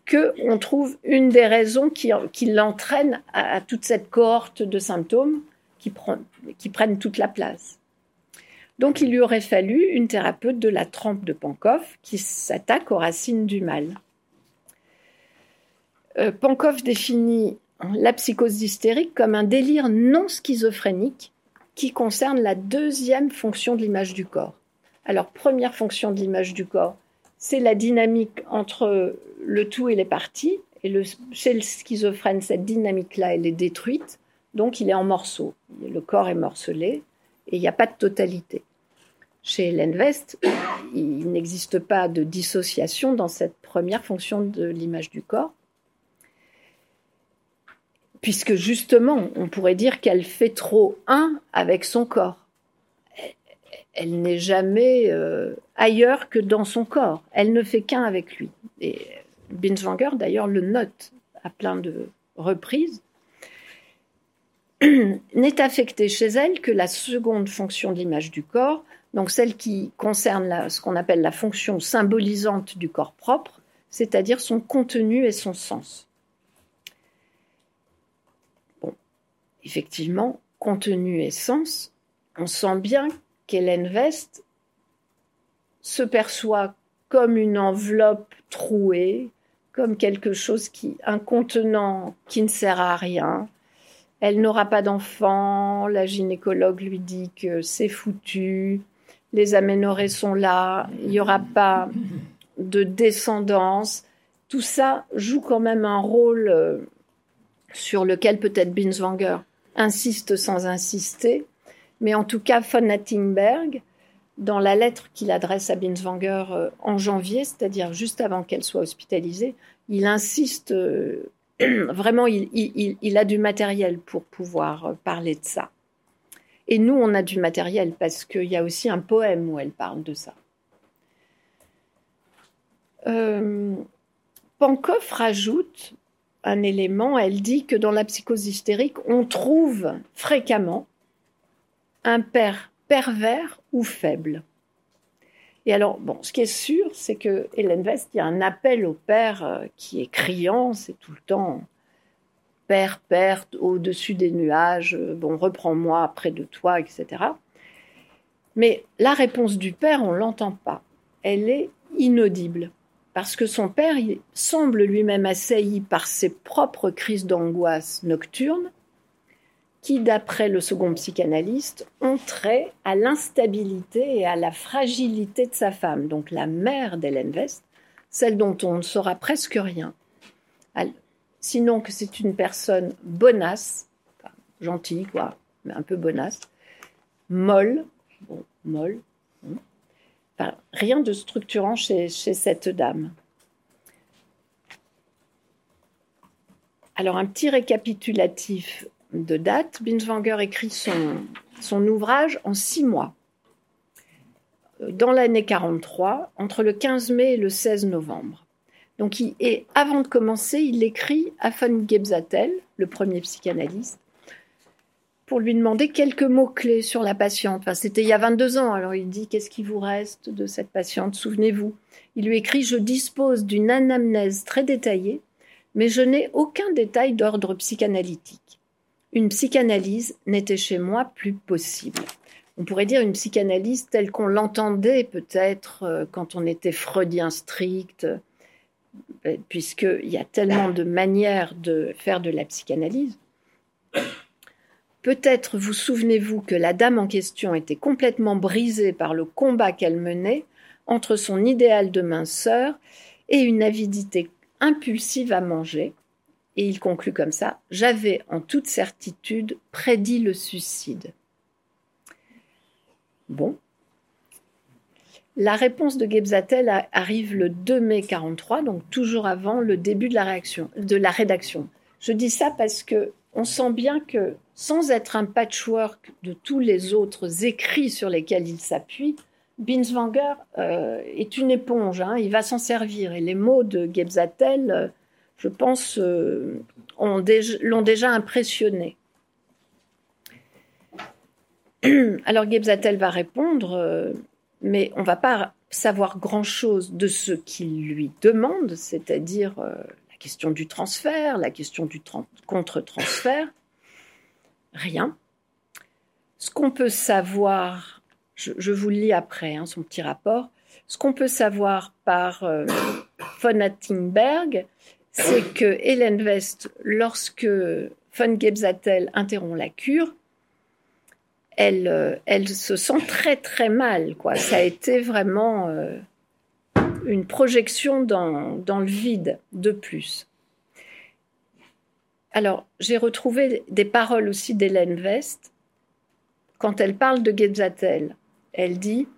que on trouve une des raisons qui l'entraîne à toute cette cohorte de symptômes qui, prennent toute la place. Donc il lui aurait fallu une thérapeute de la trempe de Pankoff qui s'attaque aux racines du mal. Euh, Pankoff définit la psychose hystérique comme un délire non schizophrénique qui concerne la deuxième fonction de l'image du corps. Alors, première fonction de l'image du corps, c'est la dynamique entre le tout et les parties. Et chez le schizophrène, cette dynamique-là, elle est détruite. Donc il est en morceaux. Le corps est morcelé et il n'y a pas de totalité. Chez Hélène West, il n'existe pas de dissociation dans cette première fonction de l'image du corps, puisque justement, on pourrait dire qu'elle fait trop un avec son corps. Elle n'est jamais euh, ailleurs que dans son corps. Elle ne fait qu'un avec lui. Et Binswanger, d'ailleurs, le note à plein de reprises n'est affectée chez elle que la seconde fonction de l'image du corps, donc celle qui concerne ce qu'on appelle la fonction symbolisante du corps propre, c'est-à-dire son contenu et son sens. Bon, effectivement, contenu et sens, on sent bien qu'Hélène Vest se perçoit comme une enveloppe trouée, comme quelque chose qui, un contenant qui ne sert à rien, elle n'aura pas d'enfant, la gynécologue lui dit que c'est foutu, les aménorrhées sont là, il n'y aura pas de descendance. Tout ça joue quand même un rôle euh, sur lequel peut-être Binswanger insiste sans insister, mais en tout cas von Nattingberg, dans la lettre qu'il adresse à Binswanger euh, en janvier, c'est-à-dire juste avant qu'elle soit hospitalisée, il insiste euh, vraiment, il, a du matériel pour pouvoir euh, parler de ça. Et nous, on a du matériel parce qu'il y a aussi un poème où elle parle de ça. Euh, Pankoff rajoute un élément, elle dit que dans la psychose hystérique, on trouve fréquemment un père pervers ou faible. Et alors, bon, ce qui est sûr, c'est que Hélène West, il y a un appel au père euh, qui est criant, c'est tout le temps Père, Père, au-dessus des nuages, euh, bon, reprends-moi près de toi, etc. Mais la réponse du père, on l'entend pas. Elle est inaudible. parce que son père semble lui-même assailli par ses propres crises d'angoisse nocturnes, qui, d'après le second psychanalyste, ont trait à l'instabilité et à la fragilité de sa femme, donc la mère d'Hélène West, celle dont on ne saura presque rien. Sinon que c'est une personne bonasse, gentille quoi, mais un peu bonasse, molle, bon, molle, rien de structurant chez, cette dame. Alors, un petit récapitulatif de date. Binswanger écrit son, ouvrage en six mois. Dans l'année 43, entre le 15 mai et le 16 novembre. Donc, et avant de commencer, il écrit à von Gebzatel, le premier psychanalyste, pour lui demander quelques mots-clés sur la patiente. Enfin, c'était il y a 22 ans, alors il dit Qu'est-ce qui vous reste de cette patiente? Souvenez-vous. Il lui écrit Je dispose d'une anamnèse très détaillée, mais je n'ai aucun détail d'ordre psychanalytique. Une psychanalyse n'était chez moi plus possible. On pourrait dire une psychanalyse telle qu'on l'entendait peut-être euh, quand on était freudien strict, euh, puisqu'il y a tellement de manières de faire de la psychanalyse. Peut-être vous souvenez-vous que la dame en question était complètement brisée par le combat qu'elle menait entre son idéal de minceur et une avidité impulsive à manger. Et il conclut comme ça J'avais en toute certitude prédit le suicide. Bon. La réponse de Gebzatel arrive le 2 mai 43, donc toujours avant le début de la, réaction, de la rédaction. Je dis ça parce que on sent bien que sans être un patchwork de tous les autres écrits sur lesquels il s'appuie, Binswanger euh, est une éponge, hein, il va s'en servir. Et les mots de Gebzatel, euh, je pense, euh, l'ont déjà impressionné. Alors Gebzatel va répondre, mais on ne va pas savoir grand-chose de ce qu'il lui demande, c'est-à-dire la question du transfert, la question du contre-transfert rien. Ce qu'on peut savoir, je, vous le lis après, hein, son petit rapport, ce qu'on peut savoir par euh, von Attingberg, c'est que Hélène West, lorsque von Gebzatel interrompt la cure, elle, euh, elle se sent très très mal. Quoi. Ça a été vraiment euh, une projection dans, le vide de plus. Alors, j'ai retrouvé des paroles aussi d'Hélène West quand elle parle de Gebzatel. Elle dit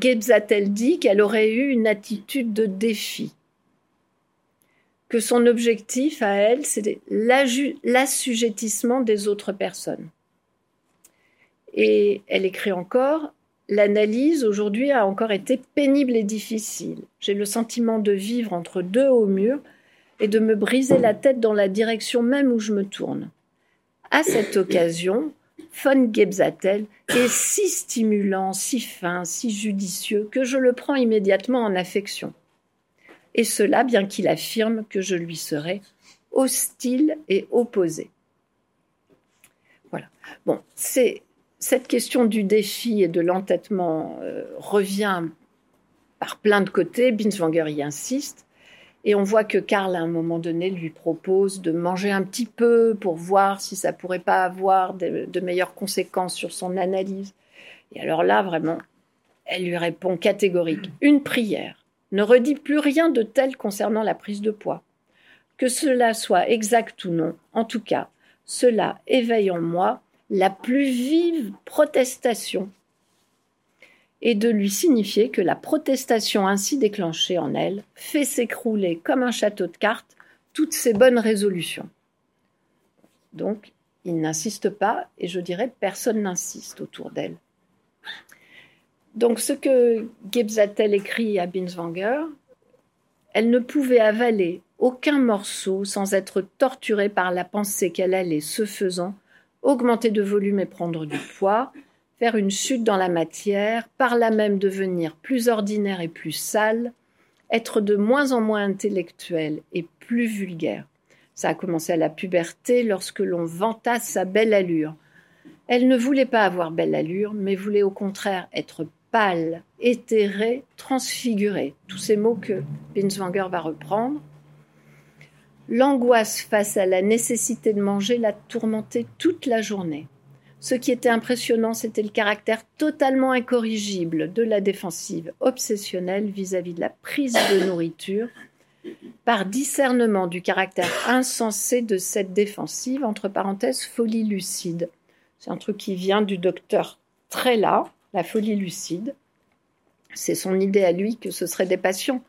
Gebzatel dit qu'elle aurait eu une attitude de défi, que son objectif à elle, c'était l'assujettissement des autres personnes. Et elle écrit encore L'analyse aujourd'hui a encore été pénible et difficile. J'ai le sentiment de vivre entre deux hauts murs et de me briser la tête dans la direction même où je me tourne. À cette occasion, von Gebzatel est si stimulant, si fin, si judicieux que je le prends immédiatement en affection. Et cela bien qu'il affirme que je lui serai hostile et opposé. Voilà. Bon, c'est cette question du défi et de l'entêtement euh, revient par plein de côtés. Binswanger y insiste. Et on voit que Karl, à un moment donné, lui propose de manger un petit peu pour voir si ça pourrait pas avoir de, meilleures conséquences sur son analyse. Et alors là, vraiment, elle lui répond catégorique une prière. Ne redis plus rien de tel concernant la prise de poids. Que cela soit exact ou non, en tout cas, cela éveille en moi la plus vive protestation et de lui signifier que la protestation ainsi déclenchée en elle fait s'écrouler comme un château de cartes toutes ses bonnes résolutions. Donc, il n'insiste pas, et je dirais personne n'insiste autour d'elle. Donc, ce que Gebzatel écrit à Binswanger, elle ne pouvait avaler aucun morceau sans être torturée par la pensée qu'elle allait, ce faisant, augmenter de volume et prendre du poids, faire une chute dans la matière, par là même devenir plus ordinaire et plus sale, être de moins en moins intellectuel et plus vulgaire. Ça a commencé à la puberté lorsque l'on vanta sa belle allure. Elle ne voulait pas avoir belle allure, mais voulait au contraire être pâle, éthérée, transfigurée. Tous ces mots que Binswanger va reprendre. L'angoisse face à la nécessité de manger l'a tourmenté toute la journée. Ce qui était impressionnant, c'était le caractère totalement incorrigible de la défensive obsessionnelle vis-à-vis de la prise de nourriture, par discernement du caractère insensé de cette défensive, entre parenthèses, folie lucide. C'est un truc qui vient du docteur Trella, la folie lucide. C'est son idée à lui que ce seraient des patients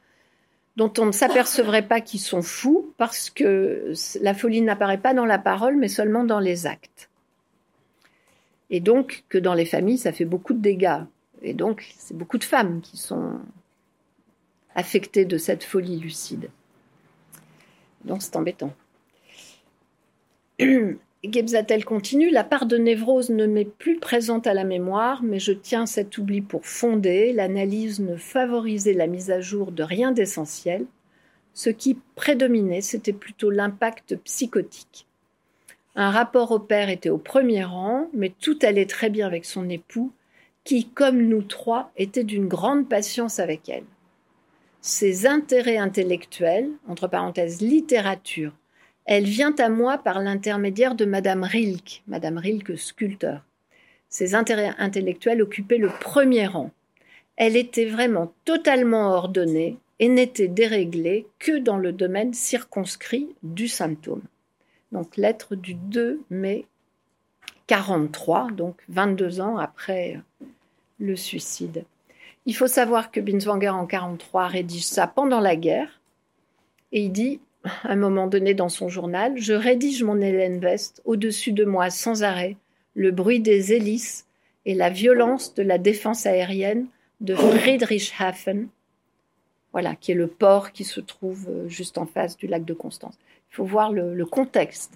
dont on ne s'apercevrait pas qu'ils sont fous parce que la folie n'apparaît pas dans la parole mais seulement dans les actes. Et donc que dans les familles, ça fait beaucoup de dégâts. Et donc, c'est beaucoup de femmes qui sont affectées de cette folie lucide. Donc, c'est embêtant. Gebzatel continue, la part de névrose ne m'est plus présente à la mémoire, mais je tiens cet oubli pour fondé. L'analyse ne favorisait la mise à jour de rien d'essentiel. Ce qui prédominait, c'était plutôt l'impact psychotique. Un rapport au père était au premier rang, mais tout allait très bien avec son époux, qui, comme nous trois, était d'une grande patience avec elle. Ses intérêts intellectuels, entre parenthèses littérature, elle vient à moi par l'intermédiaire de Madame Rilke, Madame Rilke sculpteur. Ses intérêts intellectuels occupaient le premier rang. Elle était vraiment totalement ordonnée et n'était déréglée que dans le domaine circonscrit du symptôme donc lettre du 2 mai 43, donc 22 ans après le suicide. Il faut savoir que Binswanger en 43 rédige ça pendant la guerre et il dit à un moment donné dans son journal Je rédige mon Hélène West au-dessus de moi sans arrêt le bruit des hélices et la violence de la défense aérienne de Friedrichshafen, voilà, qui est le port qui se trouve juste en face du lac de Constance. Il faut voir le, contexte.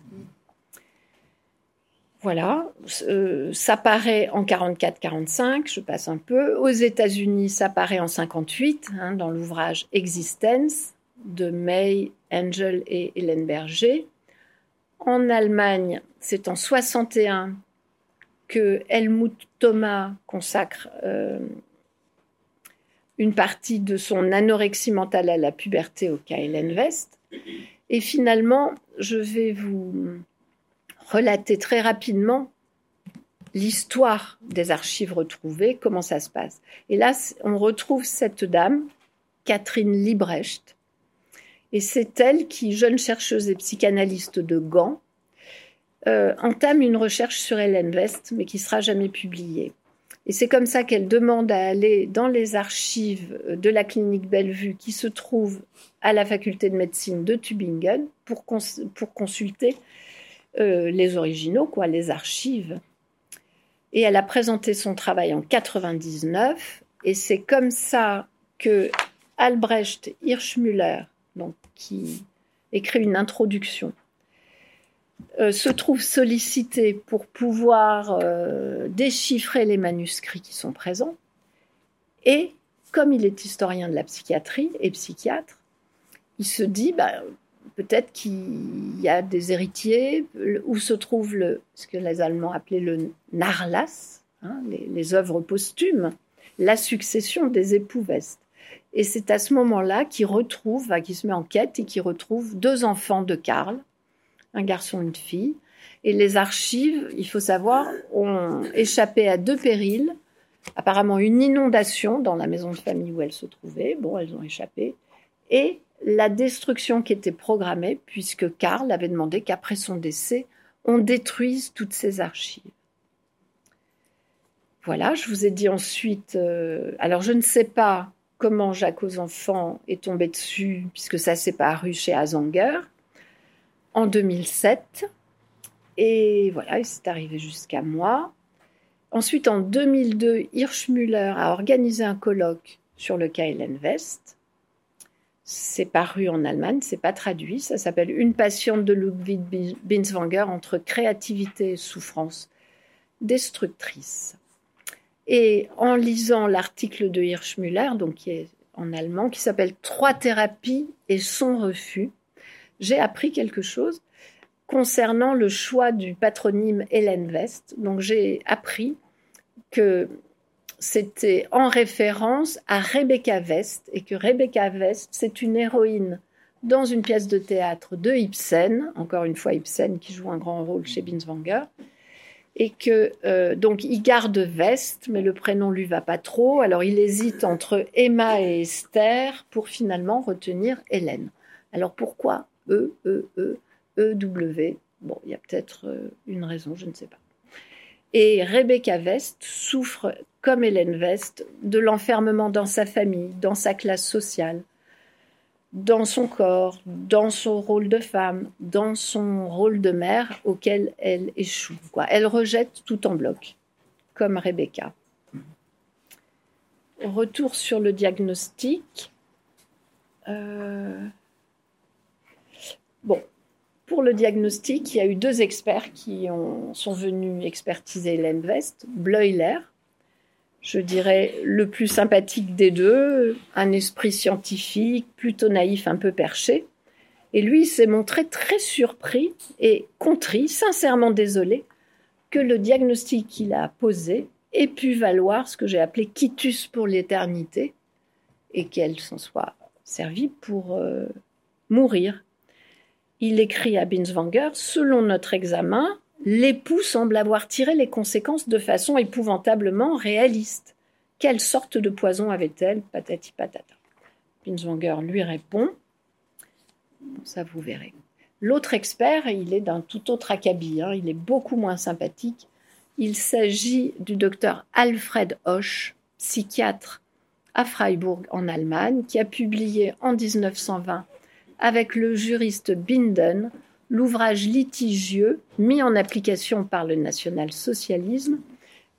Voilà, euh, ça paraît en 44-45, je passe un peu. Aux États-Unis, ça paraît en 58, hein, dans l'ouvrage Existence de May, Angel et Hélène Berger. En Allemagne, c'est en 61 que Helmut Thomas consacre euh, une partie de son anorexie mentale à la puberté au cas Hélène West. Et finalement, je vais vous relater très rapidement l'histoire des archives retrouvées, comment ça se passe. Et là, on retrouve cette dame, Catherine Librecht, et c'est elle qui, jeune chercheuse et psychanalyste de Gand, euh, entame une recherche sur Hélène West, mais qui sera jamais publiée. Et c'est comme ça qu'elle demande à aller dans les archives de la clinique Bellevue qui se trouve à la faculté de médecine de Tübingen pour, consulter euh, les originaux, quoi, les archives. Et elle a présenté son travail en 99 et c'est comme ça que Albrecht Hirschmüller, donc, qui écrit une introduction euh, se trouve sollicité pour pouvoir euh, déchiffrer les manuscrits qui sont présents. Et comme il est historien de la psychiatrie et psychiatre, il se dit bah, peut-être qu'il y a des héritiers, où se trouve le, ce que les Allemands appelaient le Narlas, hein, les, œuvres posthumes, la succession des époux Vest. Et c'est à ce moment-là qu'il retrouve, qu'il se met en quête et qu'il retrouve deux enfants de Karl, un garçon, une fille. Et les archives, il faut savoir, ont échappé à deux périls. Apparemment une inondation dans la maison de famille où elles se trouvaient. Bon, elles ont échappé. Et la destruction qui était programmée, puisque Karl avait demandé qu'après son décès, on détruise toutes ces archives. Voilà, je vous ai dit ensuite. Euh, alors, je ne sais pas comment Jacques aux enfants est tombé dessus, puisque ça s'est paru chez Azanger en 2007. Et voilà, c'est arrivé jusqu'à moi. Ensuite, en 2002, Hirschmüller a organisé un colloque sur le Hélène West. C'est paru en Allemagne, c'est pas traduit. Ça s'appelle Une patiente de Ludwig Binswanger entre créativité et souffrance destructrice. Et en lisant l'article de Hirschmüller, donc qui est en allemand, qui s'appelle Trois thérapies et son refus, j'ai appris quelque chose concernant le choix du patronyme Hélène West. Donc j'ai appris que c'était en référence à Rebecca West, et que Rebecca West, c'est une héroïne dans une pièce de théâtre de Ibsen, encore une fois Ibsen qui joue un grand rôle chez Binswanger, et que euh, donc il garde Veste, mais le prénom lui va pas trop, alors il hésite entre Emma et Esther pour finalement retenir Hélène. Alors pourquoi E, E, E, E, W? Bon, il y a peut-être euh, une raison, je ne sais pas. Et Rebecca Vest souffre, comme Hélène Vest, de l'enfermement dans sa famille, dans sa classe sociale, dans son corps, dans son rôle de femme, dans son rôle de mère auquel elle échoue. Elle rejette tout en bloc, comme Rebecca. Retour sur le diagnostic. Euh, bon, pour le diagnostic, il y a eu deux experts qui sont venus expertiser Hélène Vest, Bleuler je dirais, le plus sympathique des deux, un esprit scientifique, plutôt naïf, un peu perché. Et lui s'est montré très surpris et contrit, sincèrement désolé, que le diagnostic qu'il a posé ait pu valoir ce que j'ai appelé quitus pour l'éternité et qu'elle s'en soit servie pour euh, mourir. Il écrit à Binswanger Selon notre examen, l'époux semble avoir tiré les conséquences de façon épouvantablement réaliste. Quelle sorte de poison avait-elle? Patati patata. Binswanger lui répond Ça, vous verrez. L'autre expert, il est d'un tout autre acabit, hein. il est beaucoup moins sympathique. Il s'agit du docteur Alfred Hoche, psychiatre à Freiburg en Allemagne, qui a publié en 1920 avec le juriste Binden l'ouvrage litigieux mis en application par le national-socialisme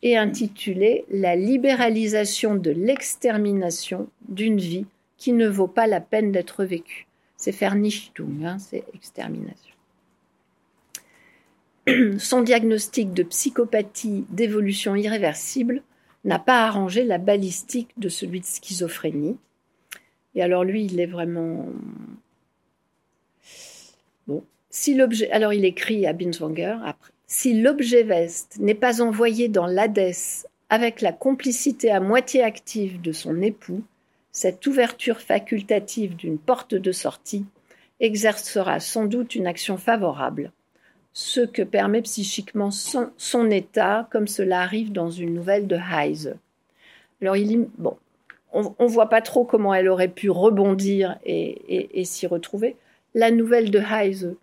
et intitulé La libéralisation de l'extermination d'une vie qui ne vaut pas la peine d'être vécue. C'est Vernichtung, hein, c'est extermination. Son diagnostic de psychopathie d'évolution irréversible n'a pas arrangé la balistique de celui de schizophrénie. Et alors lui, il est vraiment. Si l'objet, alors il écrit à Binswanger après, si l'objet veste n'est pas envoyé dans l'Hadès avec la complicité à moitié active de son époux, cette ouverture facultative d'une porte de sortie exercera sans doute une action favorable, ce que permet psychiquement son, état, comme cela arrive dans une nouvelle de Heise. Alors il bon, on ne voit pas trop comment elle aurait pu rebondir et, et s'y retrouver. La nouvelle de Heise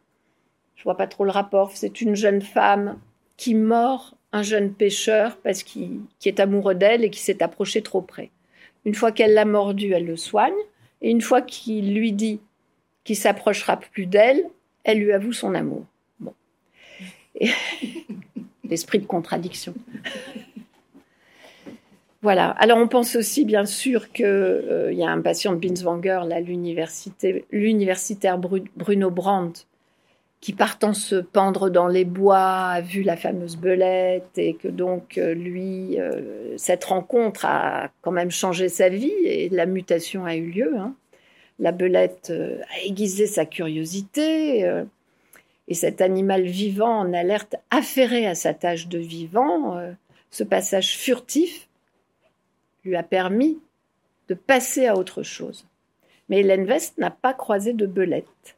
je vois pas trop le rapport. C'est une jeune femme qui mord un jeune pêcheur parce qu'il qui est amoureux d'elle et qui s'est approché trop près. Une fois qu'elle l'a mordu, elle le soigne. Et une fois qu'il lui dit qu'il s'approchera plus d'elle, elle lui avoue son amour. Bon. L'esprit de contradiction. Voilà. Alors on pense aussi bien sûr qu'il euh, y a un patient de Binswanger, l'universitaire Bruno Brandt, qui partant se pendre dans les bois a vu la fameuse belette et que donc euh, lui, euh, cette rencontre a quand même changé sa vie et la mutation a eu lieu. Hein. La belette euh, a aiguisé sa curiosité et cet animal vivant en alerte affairé à sa tâche de vivant, ce passage furtif lui a permis de passer à autre chose. Mais Hélène West n'a pas croisé de belette.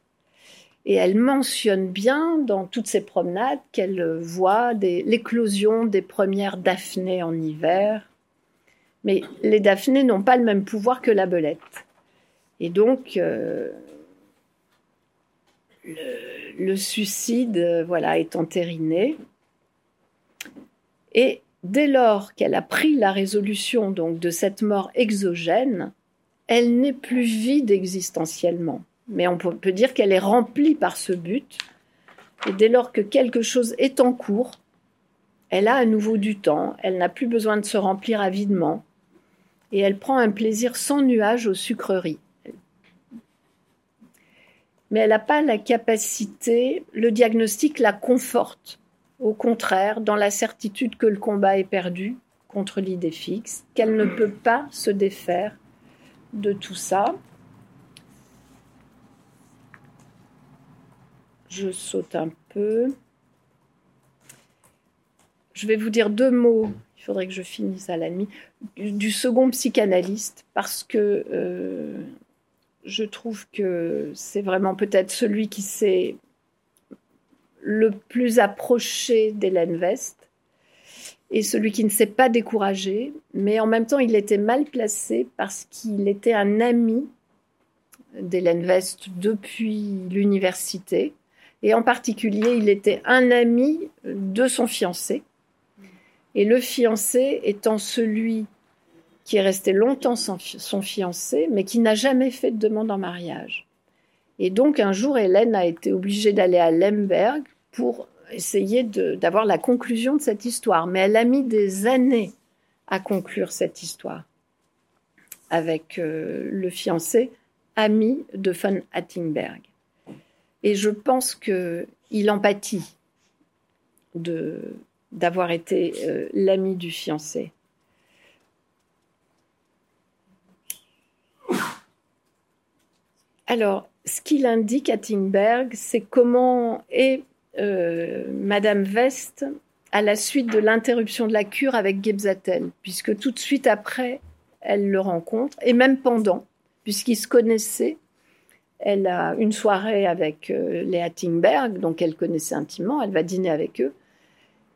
Et elle mentionne bien dans toutes ses promenades qu'elle voit l'éclosion des premières daphnées en hiver. Mais les daphnées n'ont pas le même pouvoir que la belette. Et donc, euh, le, suicide voilà, est entériné. Et dès lors qu'elle a pris la résolution donc, de cette mort exogène, elle n'est plus vide existentiellement mais on peut dire qu'elle est remplie par ce but. Et dès lors que quelque chose est en cours, elle a à nouveau du temps, elle n'a plus besoin de se remplir avidement, et elle prend un plaisir sans nuage aux sucreries. Mais elle n'a pas la capacité, le diagnostic la conforte, au contraire, dans la certitude que le combat est perdu contre l'idée fixe, qu'elle ne peut pas se défaire de tout ça, Je saute un peu. Je vais vous dire deux mots. il faudrait que je finisse à la nuit, du, second psychanalyste, parce que euh, je trouve que c'est vraiment peut-être celui qui s'est le plus approché d'Hélène West et celui qui ne s'est pas découragé, mais en même temps il était mal placé parce qu'il était un ami d'Hélène West depuis l'université, et en particulier il était un ami de son fiancé, et le fiancé étant celui qui est resté longtemps son fiancé, mais qui n'a jamais fait de demande en mariage. Et donc un jour, Hélène a été obligée d'aller à Lemberg pour essayer d'avoir la conclusion de cette histoire. Mais elle a mis des années à conclure cette histoire avec euh, le fiancé ami de von Attingberg. Et je pense qu'il empathie d'avoir été euh, l'ami du fiancé. Alors, ce qu'il indique à Attingberg, c'est comment est euh, Madame West à la suite de l'interruption de la cure avec Gebzatel, puisque tout de suite après, elle le rencontre, et même pendant, puisqu'ils se connaissaient. Elle a une soirée avec euh, les Hattingberg, donc elle connaissait intimement, elle va dîner avec eux,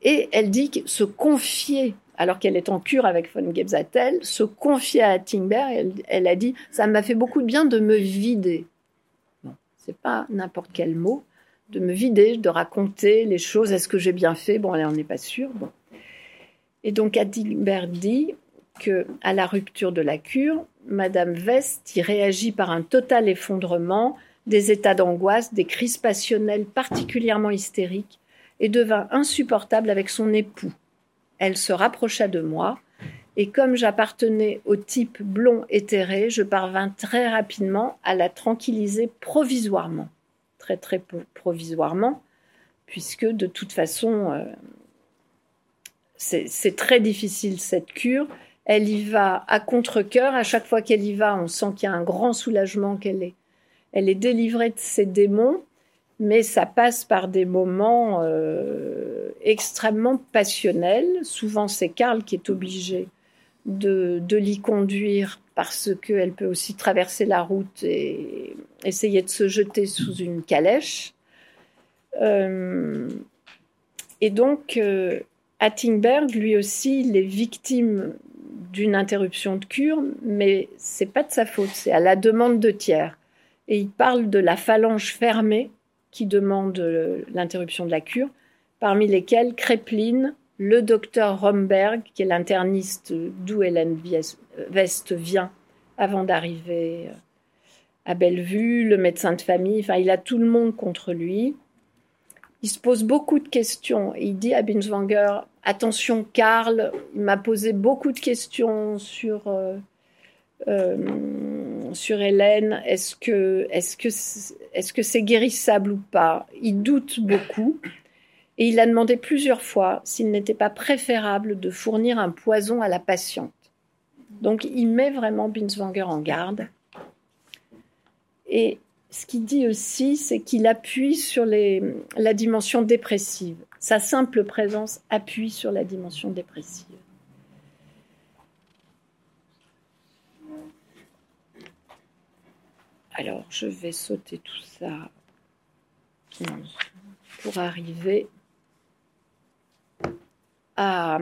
et elle dit que se confier, alors qu'elle est en cure avec von Gebzatel, se confier à Hattingberg, elle, a dit Ça m'a fait beaucoup de bien de me vider. Bon, c'est pas n'importe quel mot de me vider, de raconter les choses. Est-ce que j'ai bien fait? Bon, là, on n'est pas sûr. Bon. Et donc, Adilbert dit que à la rupture de la cure, Madame West y réagit par un total effondrement, des états d'angoisse, des crises passionnelles particulièrement hystériques, et devint insupportable avec son époux. Elle se rapprocha de moi, et comme j'appartenais au type blond éthéré, je parvins très rapidement à la tranquilliser provisoirement très très provisoirement, puisque de toute façon, euh, c'est très difficile cette cure. Elle y va à contre-coeur. À chaque fois qu'elle y va, on sent qu'il y a un grand soulagement qu'elle est. Elle est délivrée de ses démons, mais ça passe par des moments euh, extrêmement passionnels. Souvent, c'est Karl qui est obligé de, de l'y conduire parce qu'elle peut aussi traverser la route et essayer de se jeter sous une calèche. Euh, et donc, euh, Attingberg, lui aussi, il est victime d'une interruption de cure, mais c'est pas de sa faute, c'est à la demande de tiers. Et il parle de la phalange fermée qui demande euh, l'interruption de la cure, parmi lesquelles Kreplin, le docteur Romberg, qui est l'interniste d'où Hélène West vient avant d'arriver à Bellevue, le médecin de famille, enfin il a tout le monde contre lui. Il se pose beaucoup de questions. Il dit à Binswanger Attention, Karl, il m'a posé beaucoup de questions sur, euh, euh, sur Hélène. Est-ce que est-ce que est-ce que c'est guérissable ou pas? Il doute beaucoup. Et il a demandé plusieurs fois s'il n'était pas préférable de fournir un poison à la patiente. Donc il met vraiment Binswanger en garde. Et ce qu'il dit aussi, c'est qu'il appuie sur la dimension dépressive. Sa simple présence appuie sur la dimension dépressive. Alors, je vais sauter tout ça pour arriver à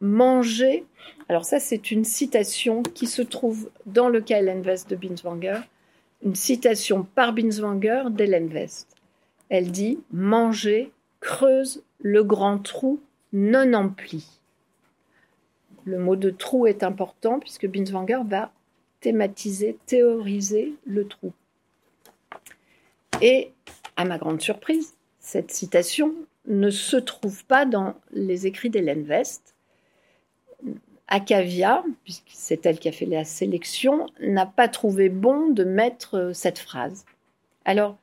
manger. Alors ça, c'est une citation qui se trouve dans le cas West de Binswanger, une citation par Binswanger d'Hélène West. Elle dit Manger creuse le grand trou non empli. Le mot de trou est important puisque Binswanger va thématiser, théoriser le trou. Et à ma grande surprise, cette citation ne se trouve pas dans les écrits d'Hélène West. Acavia, puisque c'est elle qui a fait la sélection, n'a pas trouvé bon de mettre euh, cette phrase. Alors,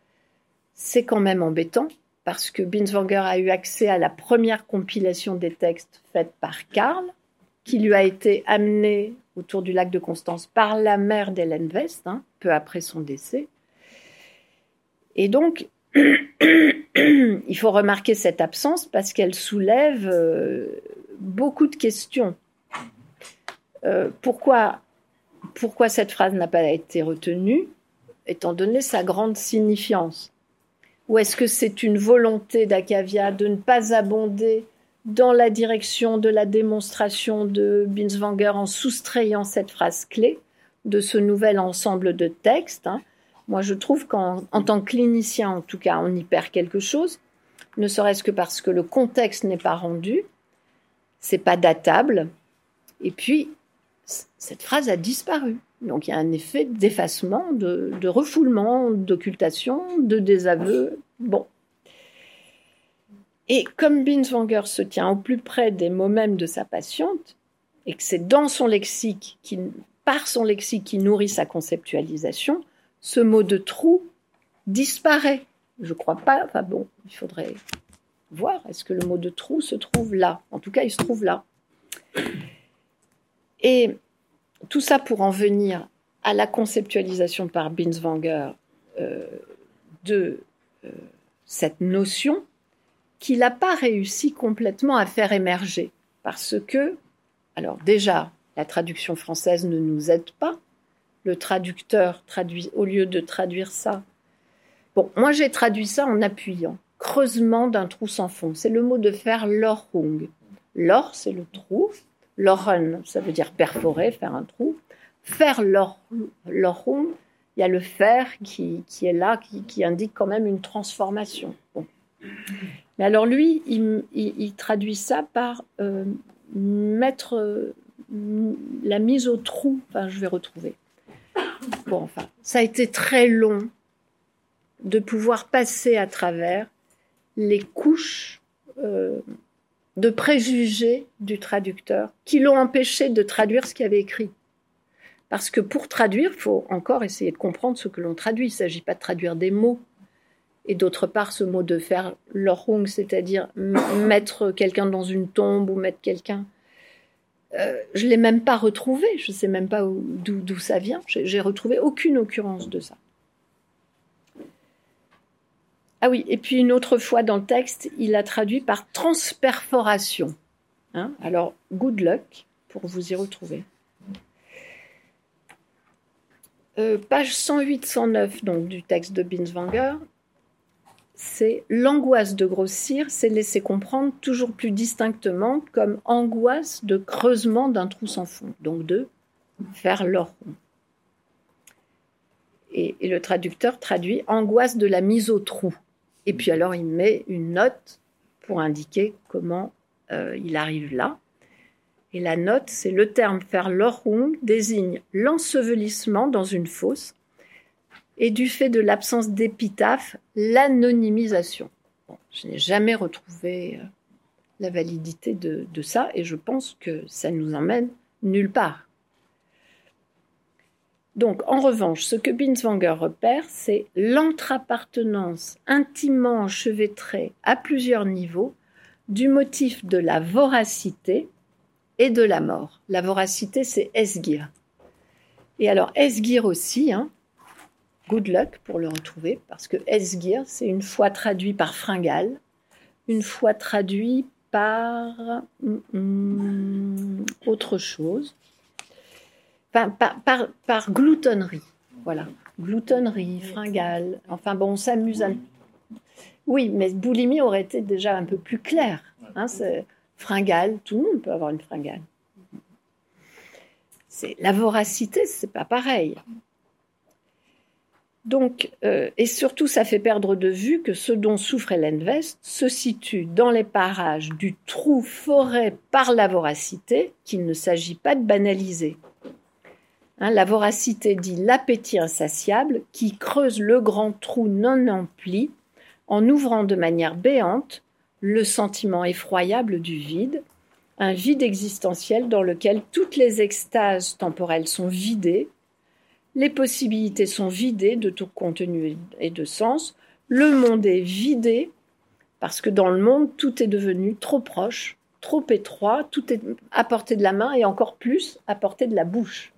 c'est quand même embêtant, parce que Binswanger a eu accès à la première compilation des textes faite par Karl, qui lui a été amenée autour du lac de Constance par la mère d'Hélène West, hein, peu après son décès. Et donc, il faut remarquer cette absence parce qu'elle soulève euh, beaucoup de questions. Euh, pourquoi, pourquoi cette phrase n'a pas été retenue, étant donné sa grande signifiance? Ou est-ce que c'est une volonté d'Acavia de ne pas abonder dans la direction de la démonstration de Binswanger en soustrayant cette phrase clé de ce nouvel ensemble de textes hein? Moi, je trouve qu'en tant que clinicien, en tout cas, on y perd quelque chose, ne serait-ce que parce que le contexte n'est pas rendu, c'est pas datable, et puis cette phrase a disparu. Donc il y a un effet d'effacement, de, refoulement, d'occultation, de désaveu. Bon. Et comme Binswanger se tient au plus près des mots mêmes de sa patiente, et que c'est dans son lexique, par son lexique qui nourrit sa conceptualisation, ce mot de trou disparaît. Je crois pas, enfin bon, il faudrait voir, est-ce que le mot de trou se trouve là? En tout cas, il se trouve là. Et tout ça pour en venir à la conceptualisation par Binswanger euh, de euh, cette notion qu'il n'a pas réussi complètement à faire émerger. Parce que, alors déjà, la traduction française ne nous aide pas. Le traducteur traduit, au lieu de traduire ça. Bon, moi j'ai traduit ça en appuyant. Creusement d'un trou sans fond. C'est le mot de faire l'orhung. L'or, c'est le trou. Loren, ça veut dire perforer, faire un trou. Faire l'orhung, il y a le fer qui, est là, qui, indique quand même une transformation. Mais alors lui, il, traduit ça par euh, mettre euh, la mise au trou. Enfin, je vais retrouver. Bon, enfin, ça a été très long de pouvoir passer à travers les couches euh, de préjugés du traducteur qui l'ont empêché de traduire ce qu'il avait écrit. Parce que pour traduire, il faut encore essayer de comprendre ce que l'on traduit. Il ne s'agit pas de traduire des mots. Et d'autre part, ce mot de faire l'orhung, c'est-à-dire mettre quelqu'un dans une tombe ou mettre quelqu'un. Euh, je ne l'ai même pas retrouvé. Je ne sais même pas d'où ça vient. J'ai retrouvé aucune occurrence de ça. Ah oui, et puis une autre fois dans le texte, il a traduit par transperforation. Hein Alors, good luck pour vous y retrouver. Euh, page 108-109 donc, du texte de Binswanger, c'est l'angoisse de grossir, c'est laisser comprendre toujours plus distinctement comme angoisse de creusement d'un trou sans fond, donc de faire l'or et, le traducteur traduit angoisse de la mise au trou. Et puis alors il met une note pour indiquer comment euh, il arrive là. Et la note, c'est le terme faire l'orung désigne l'ensevelissement dans une fosse et du fait de l'absence d'épitaphe, l'anonymisation. je n'ai jamais retrouvé euh, la validité de, de, ça et je pense que ça nous emmène nulle part. Donc, en revanche, ce que Binswanger repère, c'est l'entre-appartenance intimement enchevêtrée à plusieurs niveaux du motif de la voracité et de la mort. La voracité, c'est Esgir. Et alors, Esgir aussi, hein, good luck pour le retrouver, parce que Esgir, c'est une fois traduit par fringale, une fois traduit par hum, hum, autre chose par, par, gloutonnerie. Voilà, gloutonnerie, fringale. Enfin bon, on s'amuse à... Oui, mais boulimie aurait été déjà un peu plus clair. Hein, fringale, tout le monde peut avoir une fringale. C'est la voracité, c'est pas pareil. Donc, euh, et surtout, ça fait perdre de vue que ce dont souffre Hélène West se situe dans les parages du trou forêt par la voracité, qu'il ne s'agit pas de banaliser. Hein, la voracité dit l'appétit insatiable qui creuse le grand trou non empli en ouvrant de manière béante le sentiment effroyable du vide, un vide existentiel dans lequel toutes les extases temporelles sont vidées, les possibilités sont vidées de tout contenu et de sens, le monde est vidé parce que dans le monde tout est devenu trop proche, trop étroit, tout est à portée de la main et encore plus à portée de la bouche.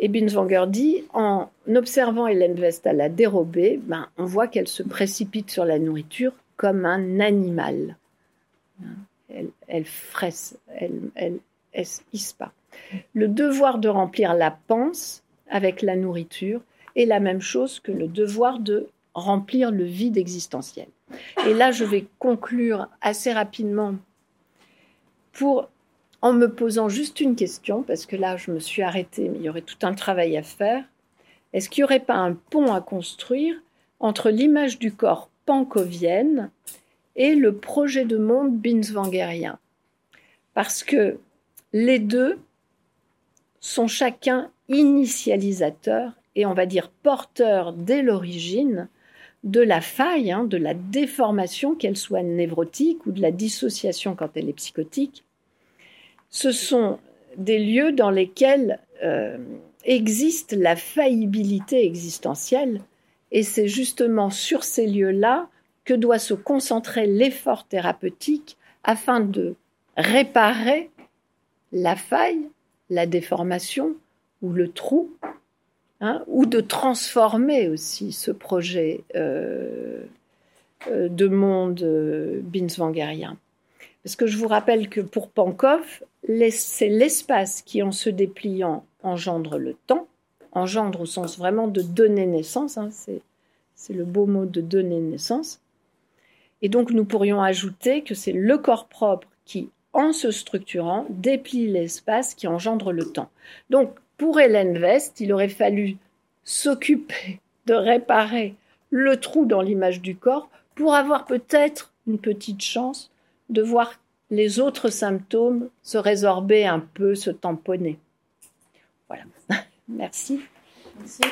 Et Binswanger dit, en observant Hélène West à la dérobée, ben, on voit qu'elle se précipite sur la nourriture comme un animal. elle, elle fraisse, elle, elle, elle pas. Le devoir de remplir la panse avec la nourriture est la même chose que le devoir de remplir le vide existentiel. Et là, je vais conclure assez rapidement pour, en me posant juste une question, parce que là, je me suis arrêtée, mais il y aurait tout un travail à faire. Est-ce qu'il n'y aurait pas un pont à construire entre l'image du corps pankovienne et le projet de monde binswangerien? Parce que les deux sont chacun initialisateurs et on va dire porteurs dès l'origine de la faille, hein, de la déformation, qu'elle soit névrotique ou de la dissociation quand elle est psychotique. Ce sont des lieux dans lesquels euh, existe la faillibilité existentielle et c'est justement sur ces lieux-là que doit se concentrer l'effort thérapeutique afin de réparer la faille, la déformation ou le trou, hein, ou de transformer aussi ce projet euh, euh, de monde binswangerien. Parce que je vous rappelle que pour Pankov, c'est l'espace qui, en se dépliant, engendre le temps, engendre au sens vraiment de donner naissance, hein, c'est le beau mot de donner naissance. Et donc nous pourrions ajouter que c'est le corps propre qui en se structurant, déplie l'espace qui engendre le temps. Donc, pour Hélène West, il aurait fallu s'occuper de réparer le trou dans l'image du corps pour avoir peut-être une petite chance de voir les autres symptômes se résorber un peu, se tamponner. Voilà. Merci. Merci.